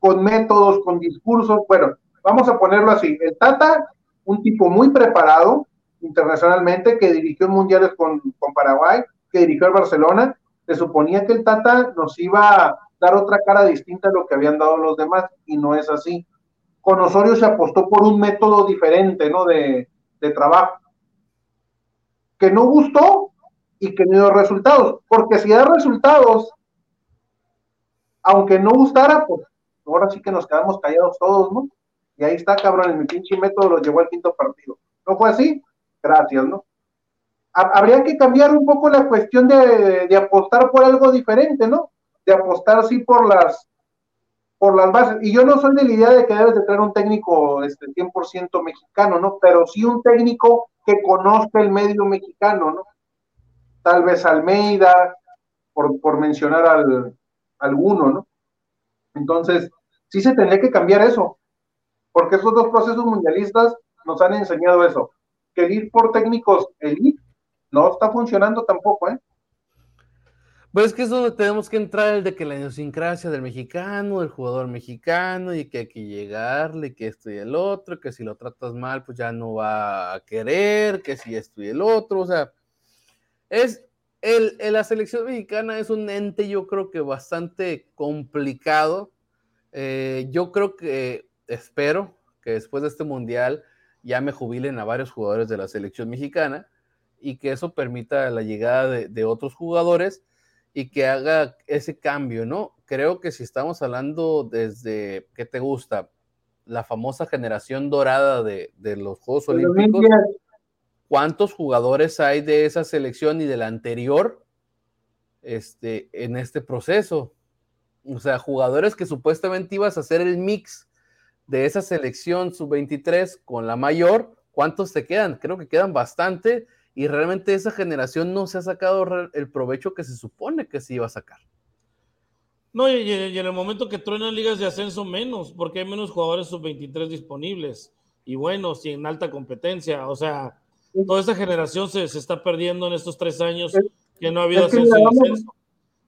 con métodos, con discursos, bueno, vamos a ponerlo así, el Tata, un tipo muy preparado internacionalmente, que dirigió mundiales con, con Paraguay, que dirigió el Barcelona, se suponía que el Tata nos iba a dar otra cara distinta a lo que habían dado los demás, y no es así. Con Osorio se apostó por un método diferente, ¿no? De, de trabajo, que no gustó y que no dio resultados, porque si da resultados, aunque no gustara, pues ahora sí que nos quedamos callados todos, ¿no? Y ahí está, cabrón, mi pinche método lo llevó al quinto partido. ¿No fue así? Gracias, ¿no? Ha- Habría que cambiar un poco la cuestión de, de apostar por algo diferente, ¿no? De apostar sí por las por las bases. Y yo no soy de la idea de que debes de tener un técnico este, 100% mexicano, ¿no? Pero sí un técnico que conozca el medio mexicano, ¿no? Tal vez Almeida, por, mencionar al, alguno, ¿no? Entonces, sí se tendría que cambiar eso, porque esos dos procesos mundialistas nos han enseñado eso, que ir por técnicos elite no está funcionando tampoco, ¿eh? Pues es que es donde tenemos que entrar el de que la idiosincrasia del mexicano, del jugador mexicano, y que hay que llegarle, que esto y el otro, que si lo tratas mal, pues ya no va a querer, que si esto y el otro, o sea, es el, la selección mexicana es un ente, yo creo que bastante complicado. Eh, yo creo que espero que después de este mundial ya me jubilen a varios jugadores de la selección mexicana y que eso permita la llegada de, de otros jugadores y que haga ese cambio, ¿no? Creo que si estamos hablando desde, ¿qué te gusta? La famosa generación dorada de, de los Juegos Olímpicos. ¿Cuántos jugadores hay de esa selección y de la anterior este, en este proceso? O sea, jugadores que supuestamente ibas a hacer el mix de esa selección sub-23 con la mayor, ¿cuántos te quedan? Creo que quedan bastante y realmente esa generación no se ha sacado el provecho que se supone que se iba a sacar. No, y, en el momento que truenan ligas de ascenso menos, porque hay menos jugadores sub-23 disponibles y buenos y en alta competencia. O sea, toda esa generación se, se está perdiendo en estos tres años que no ha habido ascenso y descenso.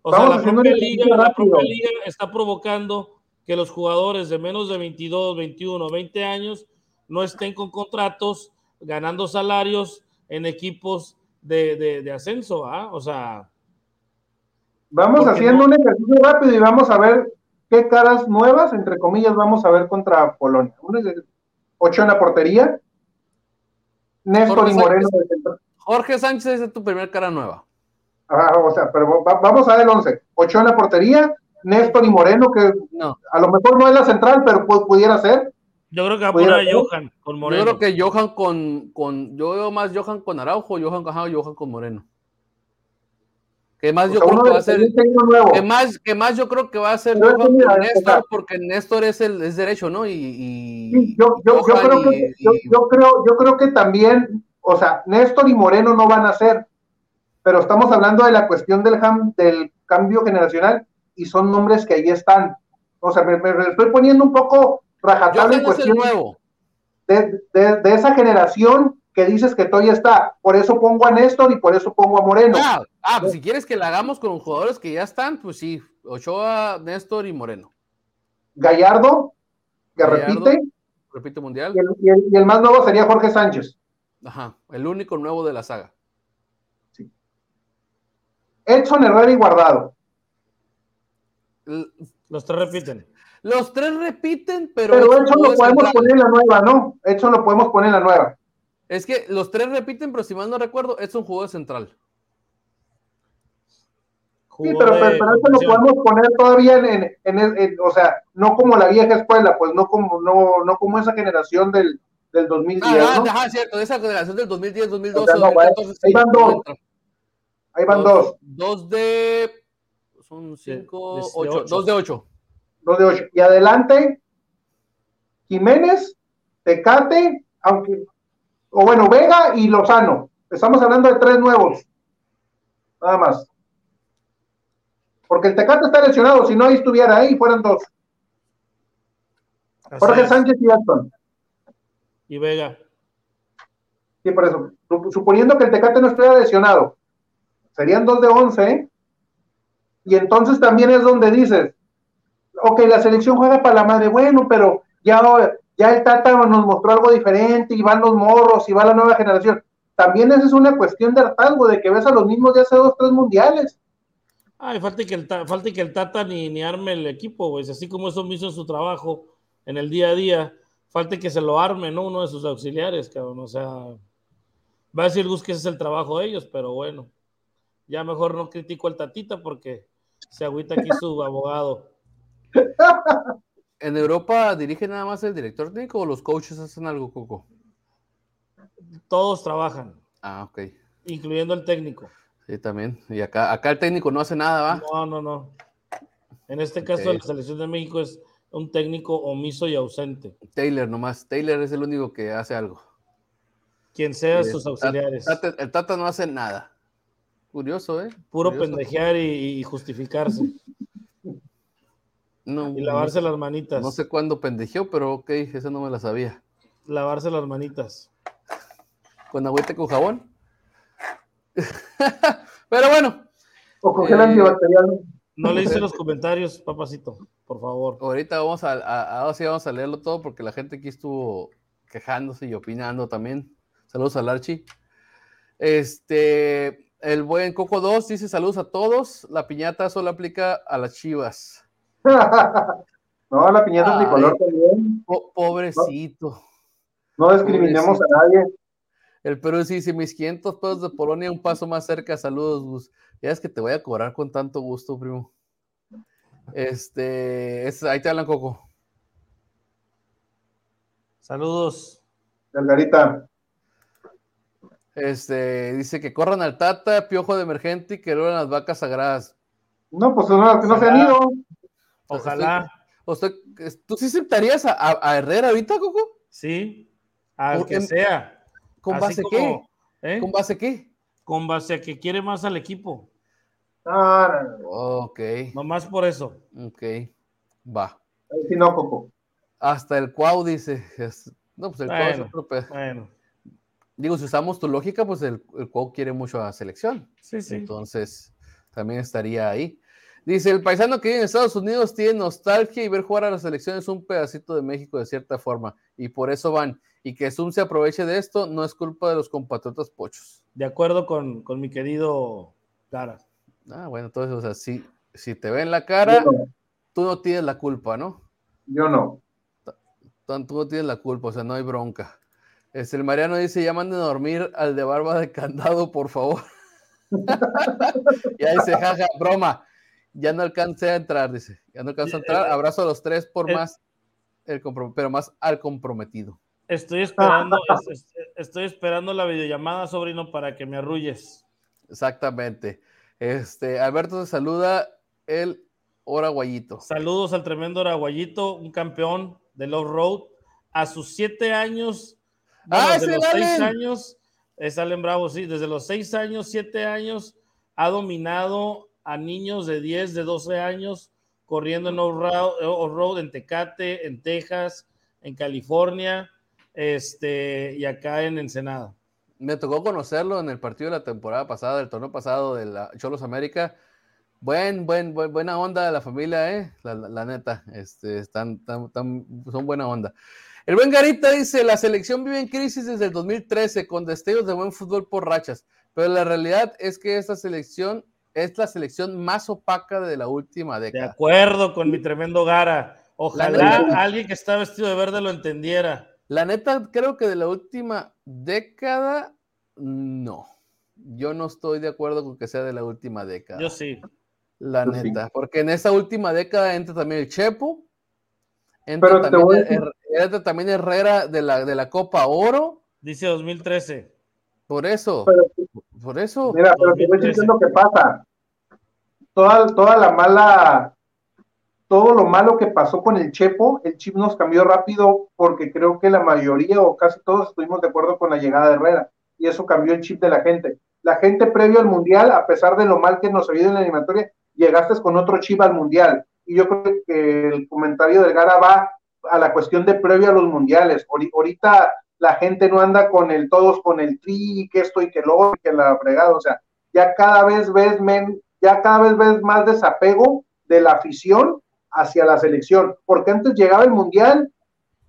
O sea, la propia, liga, la propia liga está provocando que los jugadores de menos de 22, 21, 20 años no estén con contratos, ganando salarios en equipos de, de, ascenso, ¿ah? O sea. Vamos haciendo un ejercicio rápido y vamos a ver qué caras nuevas, entre comillas, vamos a ver contra Polonia. Ocho en la portería. Néstor y Moreno. Jorge Sánchez es tu primer cara nueva. Ah, o sea, pero vamos a ver el once. Ocho en la portería, Néstor y Moreno, que a lo mejor no es la central, pero pudiera ser. Yo creo que va a poner a Johan con Moreno. Yo creo que Johan con, con yo veo más Johan con Araujo, Johan, Johan con Moreno. Que más yo creo que va a ser que más, que más yo creo que va a ser Néstor, porque Néstor es el es derecho, ¿no? Y, yo, creo que, yo, yo, creo, yo creo que también, o sea, Néstor y Moreno no van a ser, pero estamos hablando de la cuestión del, del cambio generacional y son nombres que ahí están. O sea, me, me estoy poniendo un poco rajatable en cuestión de, de, de, esa generación que dices que todavía está. Por eso pongo a Néstor y por eso pongo a Moreno. Ah, ah pues si quieres que la hagamos con jugadores que ya están, pues sí, Ochoa, Néstor y Moreno. Gallardo, que repite. Repite mundial. Y el, y, el, más nuevo sería Jorge Sánchez. Ajá, el único nuevo de la saga. Sí. Edson Herrera y Guardado. Los tres repiten. Los tres repiten, pero. Pero eso lo podemos poner en la nueva, ¿no? Eso lo podemos poner en la nueva. Es que los tres repiten, pero si mal no recuerdo, es un juego de central. Sí, pero, pero, eso lo podemos poner todavía en, en, en, o sea, no como la vieja escuela, pues no como, no, no como esa generación del, del 2010. Ah, ¿no? ajá, cierto, esa generación del 2010, 2012. O sea, no, 2014, ahí van dos. Ahí van dos. Dos de. Son cinco, de, ocho. Dos de ocho dos de ocho. Y adelante, Jiménez, Tecate, aunque, o bueno, Vega y Lozano. Estamos hablando de tres nuevos. Nada más. Porque el Tecate está lesionado, si no ahí estuviera ahí, fueran dos. Jorge Sánchez y Aston. Y Vega. Sí, por eso. Suponiendo que el Tecate no estuviera lesionado, serían dos de once, ¿eh? Y entonces también es donde dices, ok, la selección juega para la madre, bueno, pero ya, ya el Tata nos mostró algo diferente y van los morros y va la nueva generación. También esa es una cuestión de hartazgo, de que ves a los mismos de hace dos, tres mundiales. Ay, falta que el, falta que el Tata ni, ni arme el equipo, pues, así como eso hizo su trabajo en el día a día, falta que se lo arme, ¿no? Uno de sus auxiliares, cabrón, o sea, va a decir Gus que ese es el trabajo de ellos, pero bueno, ya mejor no critico al Tatita porque se agüita aquí su abogado. ¿En Europa dirige nada más el director técnico o los coaches hacen algo, Coco? Todos trabajan. Ah, ok. Incluyendo el técnico. Sí, también. Y acá, acá el técnico no hace nada, ¿va? No, no, no. En este caso, la selección de México es un técnico omiso y ausente. Taylor nomás. Taylor es el único que hace algo. Quien sea sus auxiliares. el Tata no hace nada. curioso, ¿eh? Puro Curioso. pendejear y, y justificarse. No, Y lavarse no, las manitas. no sé cuándo pendejeó, pero ok, esa no me la sabía. Lavarse las manitas. ¿Con agüita y con jabón? pero bueno, O coger Eh, antibacterial. No le hice los comentarios, papacito, por favor. ahorita vamos a, a- ahora sí vamos a leerlo todo porque la gente aquí estuvo quejándose y opinando también. Saludos al Archie. Este, el buen Coco 2 dice saludos a todos. La piñata solo aplica a las chivas. no, la piñata es Ay. tricolor también. Po- pobrecito. No discriminemos a nadie. El Perú sí dice mis 500 pesos de Polonia un paso más cerca. Saludos, Gus. Ya es que te voy a cobrar con tanto gusto, primo. Este, es- ahí te hablan, Coco. Saludos. Delgarita. Este, dice que corran al Tata, piojo de emergente y que logran las vacas sagradas. No, pues no, que no se han ido. Ojalá, ¿Tú sí aceptarías a, a- a Herrera ahorita, Coco? sí, al Porque- que sea. ¿Con Así base como, ¿eh? ¿Con base qué? Con base a que quiere más al equipo. No. Ok, Nomás por eso. ok, va. Ahí sí no, Coco. Hasta el Cuau dice, no, pues el Cuau es Bueno. otro pedo. Bueno, Digo, si usamos tu lógica, pues el, el Cuau quiere mucho a selección. sí, sí. Entonces, también estaría ahí. Dice, el paisano que vive en Estados Unidos tiene nostalgia y ver jugar a la selección es un pedacito de México de cierta forma. Y por eso van. Y que Zoom se aproveche de esto no es culpa de los compatriotas pochos. De acuerdo con, con mi querido Cara. Ah, bueno, entonces, o sea, si, si te ven la cara, no. tú no tienes la culpa, ¿no? Yo no. Tú tú no tienes la culpa, o sea, no hay bronca. Este, el Mariano dice, ya manden a dormir al de barba de candado, por favor. ya dice, jaja, broma. Ya no alcancé a entrar, dice. Ya no alcanzo a entrar. Abrazo a los tres por Eh. más, el pero más al comprometido. Estoy esperando, es- es- estoy esperando la videollamada, sobrino, para que me arrulles. Exactamente. Este, Alberto te saluda el Oraguayito. Saludos al tremendo Araguayito, un campeón de Love Road. A sus siete años, bueno, ¡Ah, desde los seis Allen! años, es Allen Bravo, sí, desde los seis años, siete años, ha dominado a niños de 10, de 12 años, corriendo en off-road, en Tecate, en Texas, en California, este, y acá en Ensenada. Me tocó conocerlo en el partido de la temporada pasada, del torneo pasado de la Cholos América. Buen, buen, buen- buena onda de la familia, eh. La, la- la neta, este, están, tan- tan- son buena onda. El buen Garita dice: La selección vive en crisis desde el 2013 con destellos de buen fútbol por rachas, pero la realidad es que esta selección es la selección más opaca de la última De década. acuerdo con mi tremendo Gara. Ojalá neta. alguien que está vestido de verde lo entendiera. La neta, creo que de la última década, no. Yo no estoy de acuerdo con que sea de la última década. Yo sí. La Yo sí. neta, porque en esa última década entra también el Chepo, entra, Pero te también, voy a Her- decir- entra también Herrera de la, de la Copa Oro, Dice 2013. por eso, Pero, por eso. mira, pero te voy a 2013. decir lo que pasa. Toda, toda la mala, todo lo malo que pasó con el Chepo, el chip nos cambió rápido porque creo que la mayoría o casi todos estuvimos de acuerdo con la llegada de Herrera y eso cambió el chip de la gente. La gente previo al Mundial, a pesar de lo mal que nos ha ido en la animatoria, llegaste con otro chip al Mundial. Y yo creo que el comentario del Gara va a la cuestión de previo a los Mundiales. Ahori- Ahorita la gente no anda con el todos con el tri, que esto y que lo que la fregada, o sea, ya cada vez ves men, ya cada vez ves más desapego de la afición hacia la selección, porque antes llegaba el mundial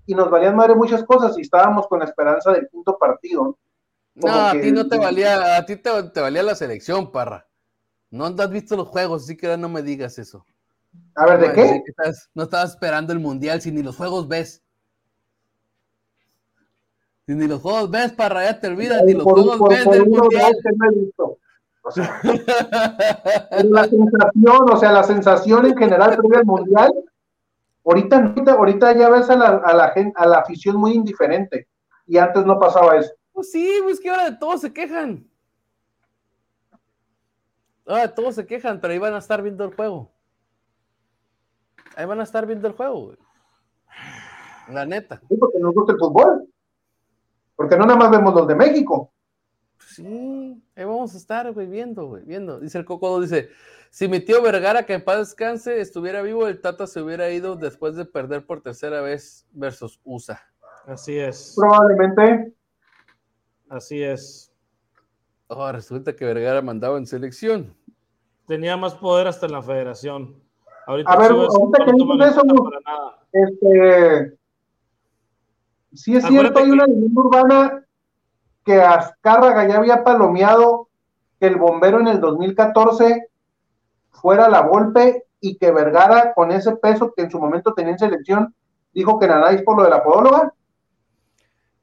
y nos valían madre muchas cosas y estábamos con la esperanza del quinto partido. ¿no? A que- ti no te valía, a ti te, te valía la selección, parra. No has visto los juegos, así que no me digas eso. A ver, ¿de No, qué? estás- no estabas esperando el mundial, si ni los juegos ves. Ni los juegos ves, parra, ya te olvidas, ni los Por- juegos por- ves por del mundial. O sea, la sensación, o sea, la sensación en general previa al mundial, ahorita, ahorita, ahorita ya ves a la, a la gente, a la afición muy indiferente. Y antes no pasaba eso. Pues sí, pues que ahora de todos se quejan. Ahora de todos se quejan, pero ahí van a estar viendo el juego. Ahí van a estar viendo el juego, güey. La neta. Sí, porque nos gusta el fútbol. Porque no nada más vemos los de México. Sí, ahí vamos a estar, güey, viendo, güey, viendo. Dice el Cocodo, dice, si mi tío Vergara, que en paz descanse, estuviera vivo, el Tata se hubiera ido después de perder por tercera vez versus USA. Así es. Probablemente. Así es. Oh, resulta que Vergara mandaba en selección. Tenía más poder hasta en la federación. Ahorita A ver, ahorita no que dices eso. Este, sí es cierto, Acuérdate hay una leyenda urbana que Azcárraga ya había palomeado que el bombero en el 2014 fuera la Volpe y que Vergara con ese peso que en su momento tenía en selección dijo que nadáis por lo de la podóloga.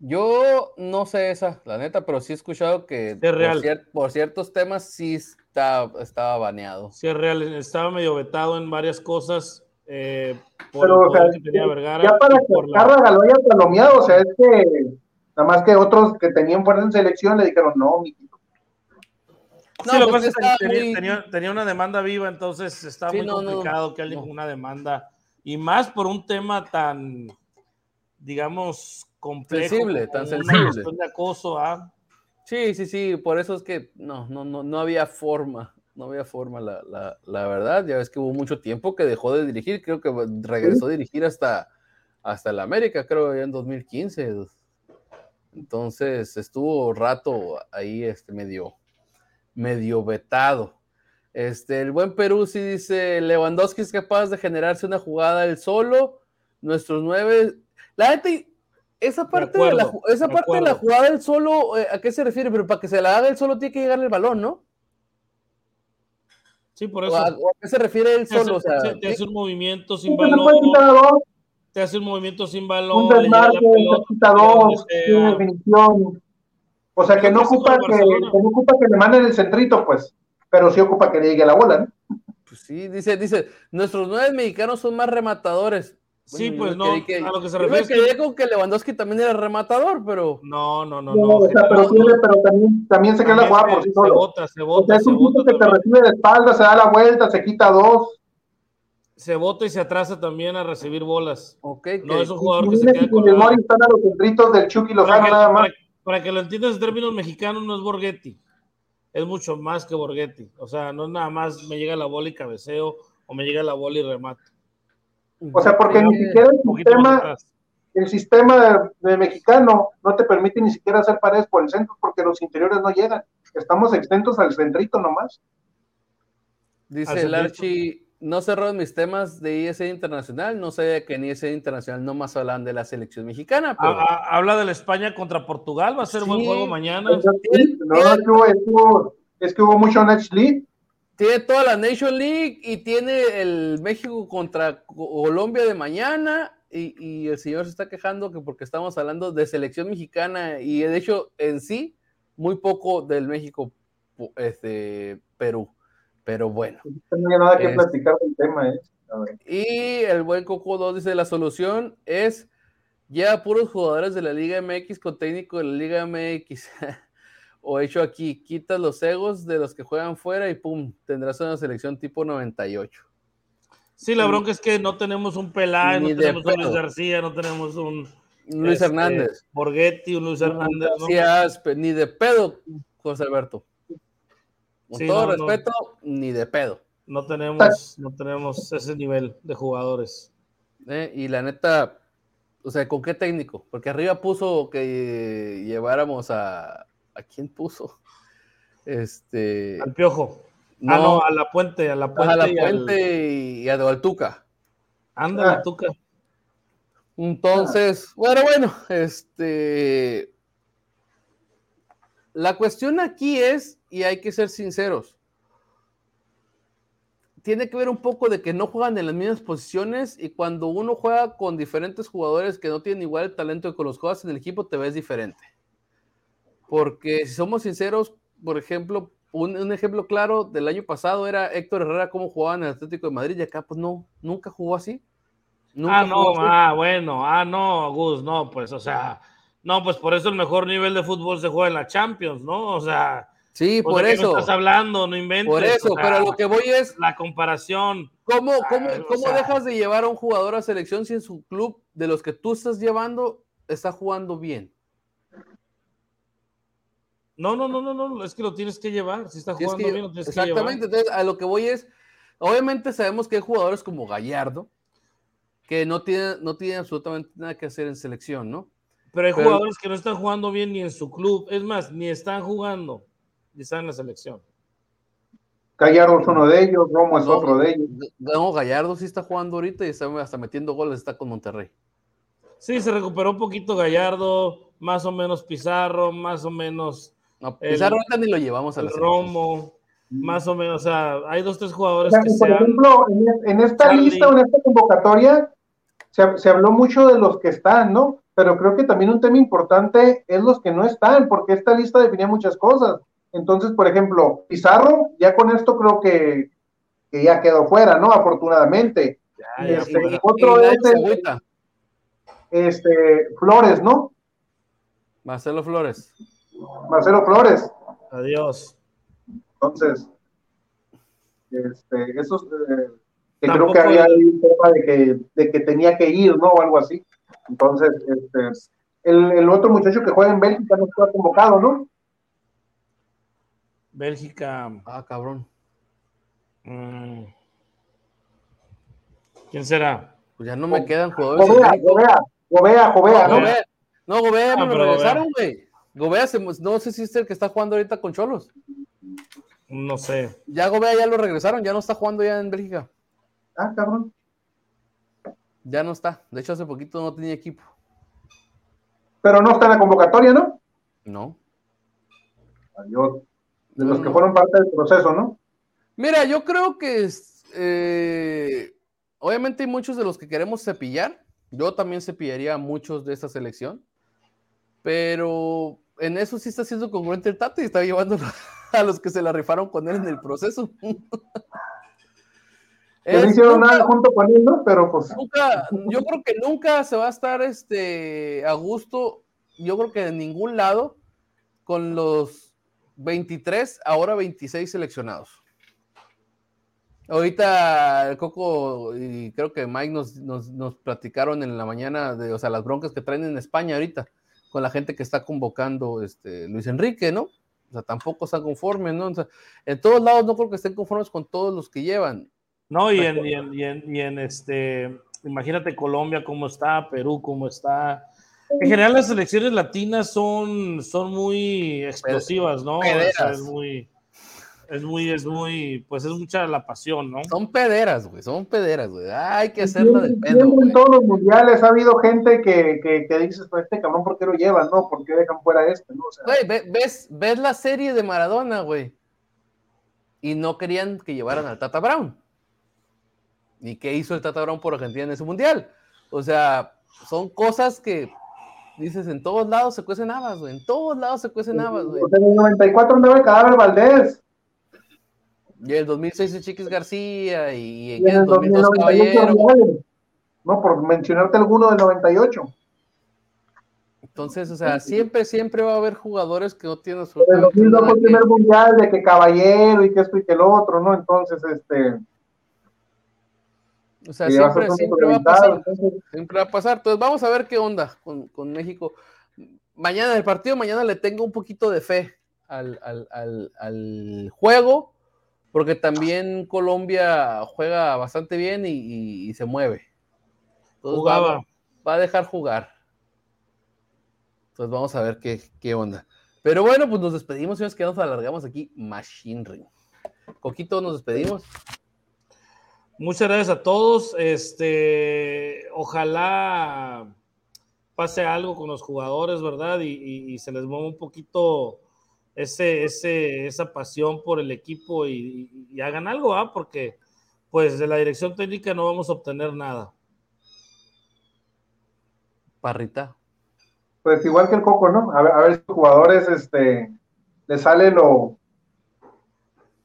Yo no sé esa, la neta, pero sí he escuchado que por, real. cier- por ciertos temas sí está, estaba baneado. Sí, es real. Estaba medio vetado en varias cosas. Eh, por Pero, o sea, poder que tenía Vergara. ya para que Azcárraga lo haya palomeado, o sea, es que nada más que otros que tenían fuerza en selección le dijeron, no, mijito. No, Sí, lo que pues pasa es que tenía, muy- tenía- tenía una demanda viva, entonces estaba Sí, muy no, no, complicado que alguien no. con una demanda, y más por un tema tan, digamos, complejo. Sensible, tan una sensible. cuestión de acoso, ¿ah? Sí, sí, sí, por eso es que no, no, no, no había forma, no había forma, la, la, la verdad. Ya ves que hubo mucho tiempo que dejó de dirigir, creo que regresó a dirigir hasta, hasta el América, creo, ya en 2015. Entonces estuvo rato ahí este, medio, medio vetado. Este, el buen Perú sí dice, Lewandowski es capaz de generarse una jugada él solo, nuestros nueve, la gente, esa parte, de, la, esa parte de la jugada él solo, eh, ¿a qué se refiere? Pero para que se la haga él solo tiene que llegarle el balón, ¿no? Sí, por ¿O eso. a, o a qué se refiere él hace, solo? O sea, te- te hace un movimiento sin balón, te hace un movimiento sin un balón, llega desmarque, tiene definición. O sea, que no ocupa que, que no ocupa que le manden el centrito, pues, pero sí ocupa que le llegue la bola, ¿no? pues sí, dice, dice, nuestros nueve mexicanos son más rematadores. Sí, pues yo no, que- a lo que se yo me refiere es que- quedé con que Lewandowski también era rematador, pero No, no, no, No, no. o sea, pero, también, también se queda jugada se- por sí se solo. bota, se O bota, sea, es se un tipo bota que te recibe de espalda, se da la vuelta, se quita dos. se bota y se atrasa también a recibir bolas. ok, No que- es un jugador que se queda colgado. Mori están a los centritos del Chucky Para Lozano que, nada más. para- para que lo entiendas en términos mexicanos, no es Borghetti. Es mucho más que Borghetti. O sea, no es nada más me llega la bola y cabeceo o me llega la bola y remato. O sea, porque ni siquiera el sistema, el sistema de, de mexicano no te permite ni siquiera hacer paredes por el centro porque los interiores no llegan. Estamos extentos al centrito nomás. Dice el. Archie, no cerró mis temas de ISE Internacional, no sabía que en ISE Internacional no más hablan de la selección mexicana, pero Ha- ha- habla de la España contra Portugal. Va a ser un buen juego mañana. No, que hubo- es que hubo mucho Next League. Tiene toda la Nation League y tiene el México contra Colombia de mañana y, y el señor se está quejando que porque estamos hablando de selección mexicana y de hecho en sí muy poco del México este, Perú, pero bueno. No hay nada que Es- platicar del tema, ¿eh? A ver. Y el buen Coco 2 dice, la solución es ya puros jugadores de la Liga MX con técnico de la Liga MX. o hecho aquí, quitas los egos de los que juegan fuera y pum, tendrás una selección tipo 98. Sí, la bronca es que no tenemos un Peláez, Ni no tenemos un Luis. García, no tenemos un Luis este, Hernández. Borghetti, un Luis Hernández. ¿no? Sí, aspe- ni de pedo, José Alberto. Con Sí, todo no, no. respeto, ni de pedo. No tenemos, no tenemos ese nivel de jugadores. ¿eh? Y la neta, o sea, ¿con qué técnico? Porque arriba puso que lleváramos a... ¿A quién puso? Este... Al Piojo. Ah, no, a la Puente, a la Puente. a la y al- y a Dualtuca. Ándale, Ah. Tuca. Entonces, bueno, bueno, este... La cuestión aquí es, y hay que ser sinceros, tiene que ver un poco de que no juegan en las mismas posiciones y cuando uno juega con diferentes jugadores que no tienen igual el talento que con los jugadores en el equipo, te ves diferente. Porque si somos sinceros, por ejemplo, un, un ejemplo claro del año pasado era Héctor Herrera, cómo jugaba en el Atlético de Madrid, y acá pues no, nunca jugó así. Nunca Ah, no, así. ah, bueno, ah, no, Gus, no, pues, o sea, no, pues por eso el mejor nivel de fútbol se juega en la Champions, ¿no? O sea, Sí, por sea, ¿qué me eso. estás hablando, no inventes. Por eso, o sea, pero lo que voy es, La comparación. ¿cómo, cómo, Ah, cómo sea- dejas de llevar a un jugador a selección si en su club de los que tú estás llevando está jugando bien? No, no, no, no, no, es que lo tienes que llevar. Si está es jugando que- bien, lo tienes exactamente, que llevar. entonces a lo que voy es, obviamente sabemos que hay jugadores como Gallardo que no tienen, no tienen absolutamente nada que hacer en selección, ¿no? Pero hay pero- jugadores que no están jugando bien ni en su club. Es más, ni están jugando. Y están en la selección. Gallardo es uno de ellos, Romo es No, otro de ellos. No, Gallardo sí está jugando ahorita y está hasta metiendo goles, está con Monterrey. Sí, se recuperó un poquito Gallardo, más o menos Pizarro, más o menos No, Pizarro ahorita ni lo llevamos a la. Romo, más o menos. O sea, hay dos, tres O jugadores sea, que por sean. ejemplo, en, esta Charlie. lista o en esta convocatoria se, se habló mucho de los que están, ¿no? Pero creo que también un tema importante es los que no están, porque esta lista definía muchas cosas. Entonces, por ejemplo, Pizarro, ya con esto creo que, que ya quedó fuera, ¿no? Afortunadamente. Ya, ya, Este, otro es el- este, Flores, ¿no? Marcelo Flores. Marcelo Flores. Adiós. Entonces, este, esos eh, que creo que había ahí un tema de que, de que tenía que ir, ¿no? O algo así. Entonces, este, el, el otro muchacho que juega en Bélgica no está convocado, ¿no? Bélgica. Ah, cabrón. mm, ¿Quién será? Pues ya no me quedan jugadores. Gobea. Gobea, Gobea, Gobea, ¿no? Gobea. No, Gobea Ah, me lo pero regresaron, güey. Gobea, se- no sé si es el que está jugando ahorita con Cholos. No sé. Ya Gobea ya lo regresaron, ya no está jugando ya en Bélgica. Ah, cabrón. Ya no está. De hecho, hace poquito no tenía equipo. Pero no está en la convocatoria, ¿no? No. Adiós. De No, los que no. fueron parte del proceso, ¿no? Mira, yo creo que eh, obviamente hay muchos de los que queremos cepillar. Yo también cepillaría a muchos de esta selección. Pero en eso sí está siendo congruente el Tata y está llevando a los que se la rifaron con él en el proceso. Que no Es- hicieron nunca- nada junto con él, ¿no? Pero pues, nunca, yo creo que nunca se va a estar este, a gusto, yo creo que de ningún lado, con los 23, ahora 26 seleccionados. Ahorita el Coco y creo que Mike nos, nos, nos platicaron en la mañana de, o sea, las broncas que traen en España ahorita, con la gente que está convocando este, Luis Enrique, ¿no? O sea, tampoco están conformes, ¿no? O sea, en todos lados no creo que estén conformes con todos los que llevan. No, y en, y en, y en- y en este, imagínate Colombia cómo está, Perú cómo está. En general las selecciones latinas son, son muy explosivas, ¿no? O sea, es muy, es muy, es muy, pues es mucha la pasión, ¿no? Son pederas, güey, son pederas, güey. Hay que hacerla de pedo, en todos los mundiales ha habido gente que, que, que dices, pues este cabrón, ¿por qué lo llevan? No, ¿por qué dejan fuera este? ¿no? O sea, Güey, ve- ves, ves la serie de Maradona, güey. Y no querían que llevaran al Tata Brown. ¿Y qué hizo el Tata Brown por Argentina en ese mundial? O sea, son cosas que dices en todos lados se cuecen habas, güey. En todos lados se cuecen habas, güey. en el 94 andaba el cadáver Valdés. Y el 2006 el Chiquis García y en Y en el el 2002 98 Caballero. No, por mencionarte alguno del 98. Entonces, o sea, siempre, siempre va a haber jugadores que no tienen El absolutamente 2002 nada fue el primer mundial de que Caballero y que esto y que el otro, ¿no? Entonces, este. O sea, siempre, siempre va a pasar. entonces, Siempre va a pasar. Entonces vamos a ver qué onda con, con México. Mañana, el partido, mañana le tengo un poquito de fe al, al- al- al juego, porque también Colombia juega bastante bien y, y- y se mueve. Entonces, va- Jugaba. Va, a dejar jugar. Entonces vamos a ver qué, qué onda. Pero bueno, pues nos despedimos, señores, que nos alargamos aquí. Machine Ring. Coquito, nos despedimos. Muchas gracias a todos. Este, ojalá pase algo con los jugadores, ¿verdad? Y, y- y se les mueva un poquito ese, ese, esa pasión por el equipo y, hagan algo, ¿ah? Porque pues de la dirección técnica no vamos a obtener nada. Parrita. pues igual que el Coco, ¿no? A ver, a ver si los jugadores, este, le sale lo,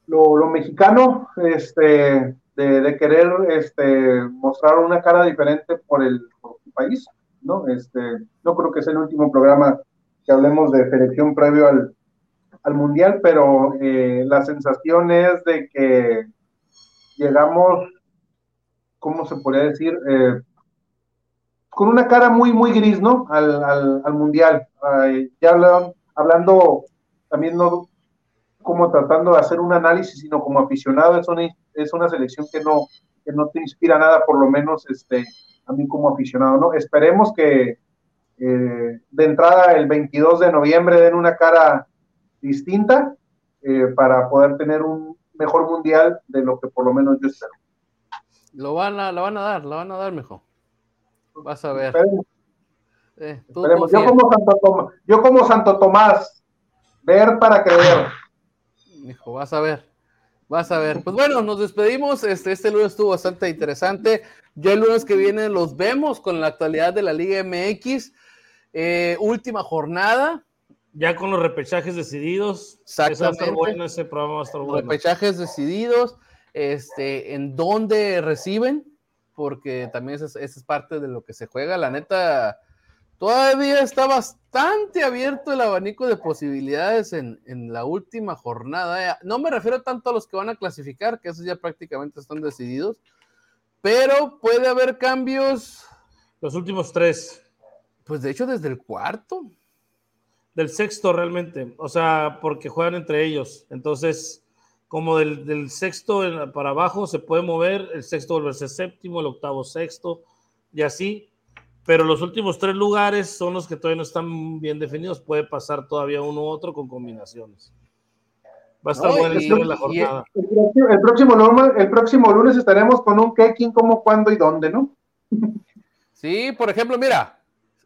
lo, lo mexicano, este, de, de querer, este, mostrar una cara diferente por el, por su país, ¿no? Este, no creo que sea el último programa que hablemos de selección previo al, al mundial, pero eh, la sensación es de que llegamos, ¿cómo se podría decir? Eh, con una cara muy, muy gris, ¿no? Al, al, al mundial. Ya hablaron- hablando también no como tratando de hacer un análisis, sino como aficionado, es una, es una selección que no, que no te inspira nada, por lo menos este, a mí como aficionado, ¿no? Esperemos que eh, de entrada el 22 de noviembre den una cara distinta eh, para poder tener un mejor mundial de lo que por lo menos yo espero. Lo van a, lo van a dar, lo van a dar mejor. Vas a ver. Eh, yo, como Santo Tomás, yo como Santo Tomás, ver para creer. Hijo, vas a ver. Vas a ver. Pues bueno, nos despedimos. Este, este lunes estuvo bastante interesante. Ya el lunes que viene los vemos con la actualidad de la Liga MX. Eh, última jornada. Ya con los repechajes decididos. Exactamente. Bueno, ese programa va a estar bueno. Repechajes decididos. Este, en dónde reciben, porque también esa es parte de lo que se juega. La neta, todavía está bastante abierto el abanico de posibilidades en, la última jornada. No me refiero tanto a los que van a clasificar, que esos ya prácticamente están decididos, pero puede haber cambios. Los últimos tres. Pues de hecho desde el cuarto. Del sexto realmente, o sea, porque juegan entre ellos. Entonces, como del, sexto para abajo se puede mover, el sexto volverse séptimo, el octavo sexto, y así pero los últimos tres lugares son los que todavía no están bien definidos. Puede pasar todavía uno u otro con combinaciones. Va a estar buena la jornada. El, próximo, el próximo lunes estaremos con un qué, quién, cómo, cuándo y dónde, ¿no? Sí, por ejemplo, mira,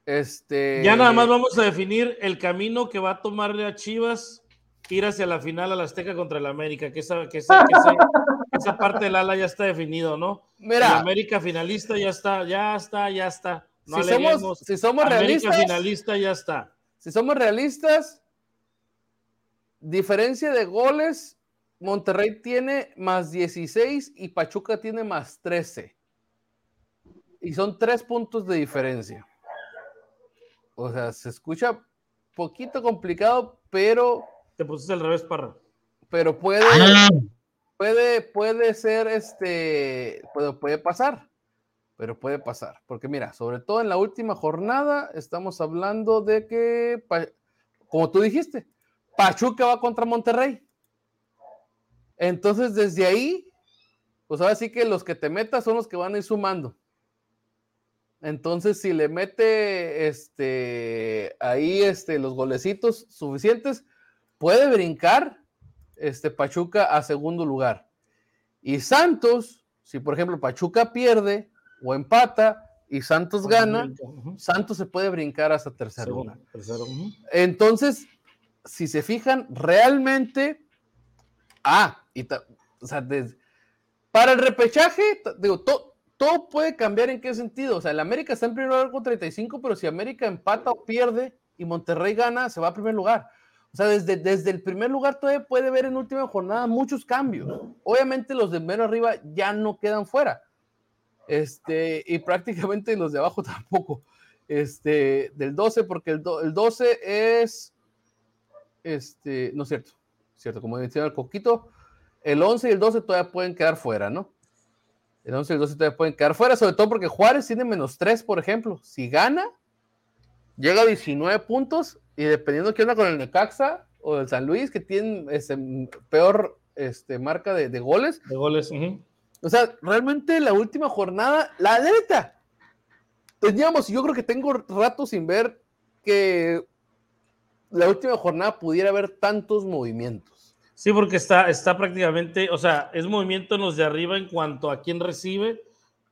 este. Ya nada más vamos a definir el camino que va a tomarle a Chivas ir hacia la final a la Azteca contra el América, que esa, que esa, esa parte del ala ya está definido, ¿no? Mira. El América finalista ya está, ya está, ya está si, somos, si somos realistas. finalista ya está. Si somos realistas, diferencia de goles, Monterrey tiene más 16 y Pachuca tiene más 13. Y son tres puntos de diferencia. O sea, se escucha poquito complicado, pero. Te pusiste al revés, Parra. Pero puede, puede, puede ser este. Puede, puede pasar pero puede pasar. Porque mira, sobre todo en la última jornada estamos hablando de que, como tú dijiste, Pachuca va contra Monterrey. Entonces, desde ahí, pues ahora sí que los que te metas son los que van a ir sumando. Entonces, si le mete este, ahí este, los golecitos suficientes, puede brincar este, Pachuca a segundo lugar. Y Santos, si por ejemplo Pachuca pierde, o empata y Santos gana, Santos se puede brincar hasta tercer lugar. Entonces, si se fijan, realmente, ah, y o sea, para el repechaje, digo, todo puede cambiar en qué sentido. O sea, el América está en primer lugar con 35, pero si América empata o pierde y Monterrey gana, se va a primer lugar. O sea, desde, desde el primer lugar todavía puede ver en última jornada muchos cambios. Obviamente los de menos arriba ya no quedan fuera este, y prácticamente los de abajo tampoco. Este, del 12, porque el, el 12 es, este, no es cierto, cierto, como decía el Coquito, el 11 y el 12 todavía pueden quedar fuera, ¿no? El 11 y el 12 todavía pueden quedar fuera, sobre todo porque Juárez tiene menos 3, por ejemplo. Si gana, llega a 19 puntos y dependiendo qué onda con el Necaxa o el San Luis, que tienen este, peor este, marca de, goles. De goles, o sea, realmente la última jornada, la neta, teníamos, yo creo que tengo rato sin ver que la última jornada pudiera haber tantos movimientos. Sí, porque está, está prácticamente, o sea, es movimiento en los de arriba en cuanto a quién recibe,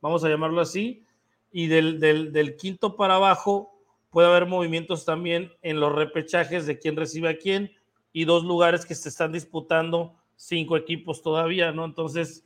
vamos a llamarlo así, y del, del quinto para abajo puede haber movimientos también en los repechajes de quién recibe a quién y dos lugares que se están disputando cinco equipos todavía, ¿no? Entonces,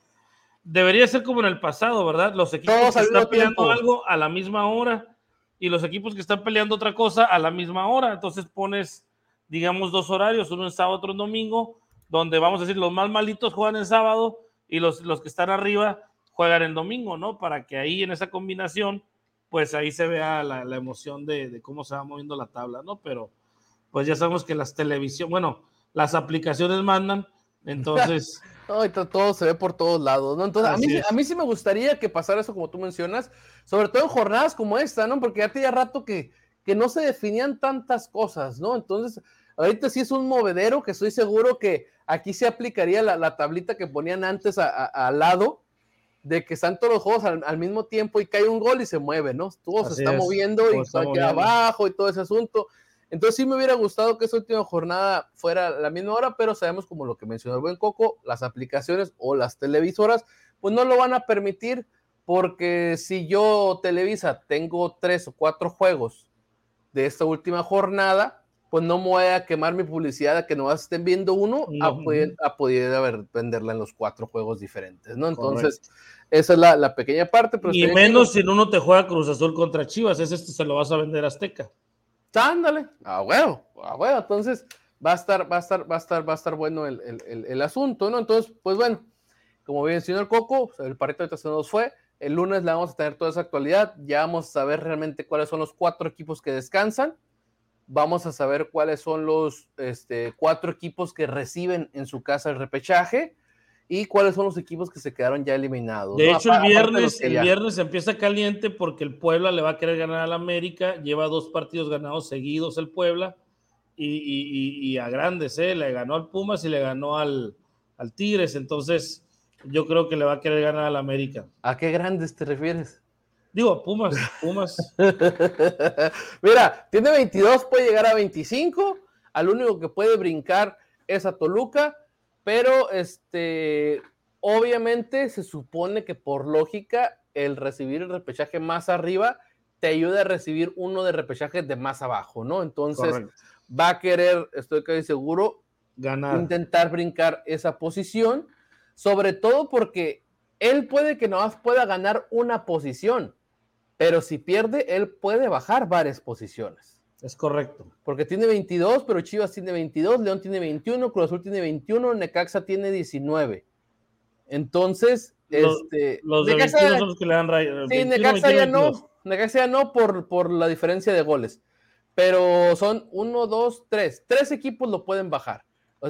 debería ser como en el pasado, ¿verdad? Los equipos que están peleando algo a la misma hora y los equipos que están peleando otra cosa a la misma hora. Entonces pones, digamos, dos horarios, uno en sábado, otro en domingo, donde vamos a decir los más malitos juegan en sábado y los, los que están arriba juegan en domingo, ¿no? Para que ahí en esa combinación, pues ahí se vea la, la emoción de, de, cómo se va moviendo la tabla, ¿no? Pero pues ya sabemos que las televisiones, bueno, las aplicaciones mandan, entonces... todo se ve por todos lados, ¿no? Entonces, a mí, a mí, sí me gustaría que pasara eso como tú mencionas, sobre todo en jornadas como esta, ¿no? Porque ya tenía rato que, que no se definían tantas cosas, ¿no? Entonces, ahorita sí es un movedero que estoy seguro que aquí se aplicaría la, tablita que ponían antes al lado, de que están todos los juegos al, mismo tiempo y cae un gol y se mueve, ¿no? Todo se está moviendo y está aquí abajo y todo ese asunto. Entonces sí me hubiera gustado que esa última jornada fuera la misma hora, pero sabemos como lo que mencionó el buen Coco, las aplicaciones o las televisoras, pues no lo van a permitir porque si yo Televisa tengo tres o cuatro juegos de esta última jornada, pues no me voy a quemar mi publicidad a que no estén viendo uno a, poder, a poder venderla en los cuatro juegos diferentes, ¿no? Entonces, esa es la, pequeña parte. Pero y menos si uno te juega Cruz Azul contra Chivas, ese se lo vas a vender a Azteca. Ándale, ah, bueno, ah, bueno, entonces va a estar, va a estar, va a estar, va a estar bueno el, el, asunto, ¿no? Entonces, pues bueno, como bien el el Coco, el parito de se nos fue. El lunes le vamos a tener toda esa actualidad. Ya vamos a saber realmente cuáles son los cuatro equipos que descansan vamos a saber cuáles son los este, cuatro equipos que reciben en su casa el repechaje y cuáles son los equipos que se quedaron ya eliminados. De hecho, el viernes, el viernes empieza caliente porque el Puebla le va a querer ganar al América, lleva dos partidos ganados seguidos el Puebla y, a grandes, ¿eh? le ganó al Pumas y le ganó al, al Tigres, entonces yo creo que le va a querer ganar al América. ¿A qué grandes te refieres? Digo, Pumas, Pumas. Mira, tiene 22, puede llegar a 25. Al único que puede brincar es a Toluca, pero este, obviamente se supone que por lógica el recibir el repechaje más arriba te ayuda a recibir uno de repechaje de más abajo, ¿no? Entonces va a querer, estoy casi seguro, ganar, intentar brincar esa posición, sobre todo porque él puede que no más pueda ganar una posición, pero si pierde, él puede bajar varias posiciones. Es correcto. Porque tiene 22, pero Chivas tiene 22, León tiene 21, Cruz Azul tiene 21, Necaxa tiene 19. Entonces, los, este, los de Necaxa, 21 son los que le dan rayos. Sí, Necaxa ya no, Necaxa ya no por, por la diferencia de goles. Pero son 1, 2, 3. Tres equipos lo pueden bajar.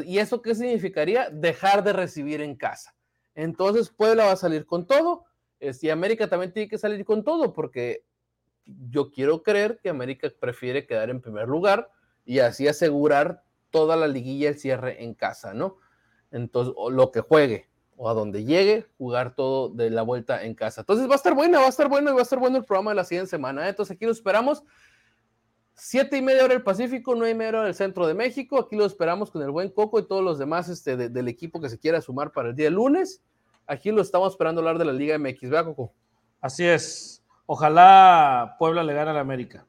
¿Y eso qué significaría? Dejar de recibir en casa. Entonces, Puebla va a salir con todo y América también tiene que salir con todo, porque yo quiero creer que América prefiere quedar en primer lugar y así asegurar toda la liguilla el cierre en casa, ¿no? Entonces, lo que juegue o a donde llegue, jugar todo de la vuelta en casa. Entonces va a estar bueno, va a estar bueno y va a estar bueno el programa de la siguiente semana. ¿eh? Entonces aquí lo esperamos. Siete y media hora del Pacífico, nueve y media hora del centro de México. Aquí lo esperamos con el buen Coco y todos los demás este, del equipo que se quiera sumar para el día lunes. Aquí lo estamos esperando hablar de la Liga MX, ¿verdad, Coco? Así es. Ojalá Puebla le gane al América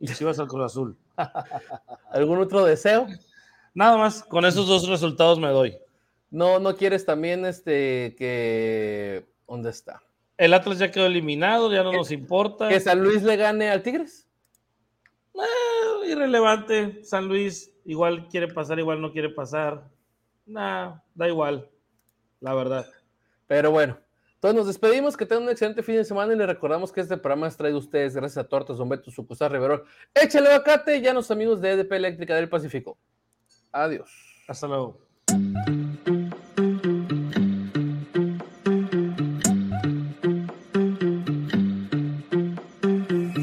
y Chivas al Cruz Azul. ¿Algún otro deseo? Nada más, con esos dos resultados me doy. No, no quieres también este que ¿dónde está? El Atlas ya quedó eliminado, ya no nos importa. ¿Que San Luis le gane al Tigres? Eh, irrelevante. San Luis igual quiere pasar, igual no quiere pasar. Nah, da igual, la verdad. Pero bueno, entonces nos despedimos, que tengan un excelente fin de semana y les recordamos que este programa es traído a ustedes gracias a Tortas Don Beto Sucursal Riverol. Échale bacate y a los amigos de EDP Eléctrica del Pacífico. Adiós. Hasta luego.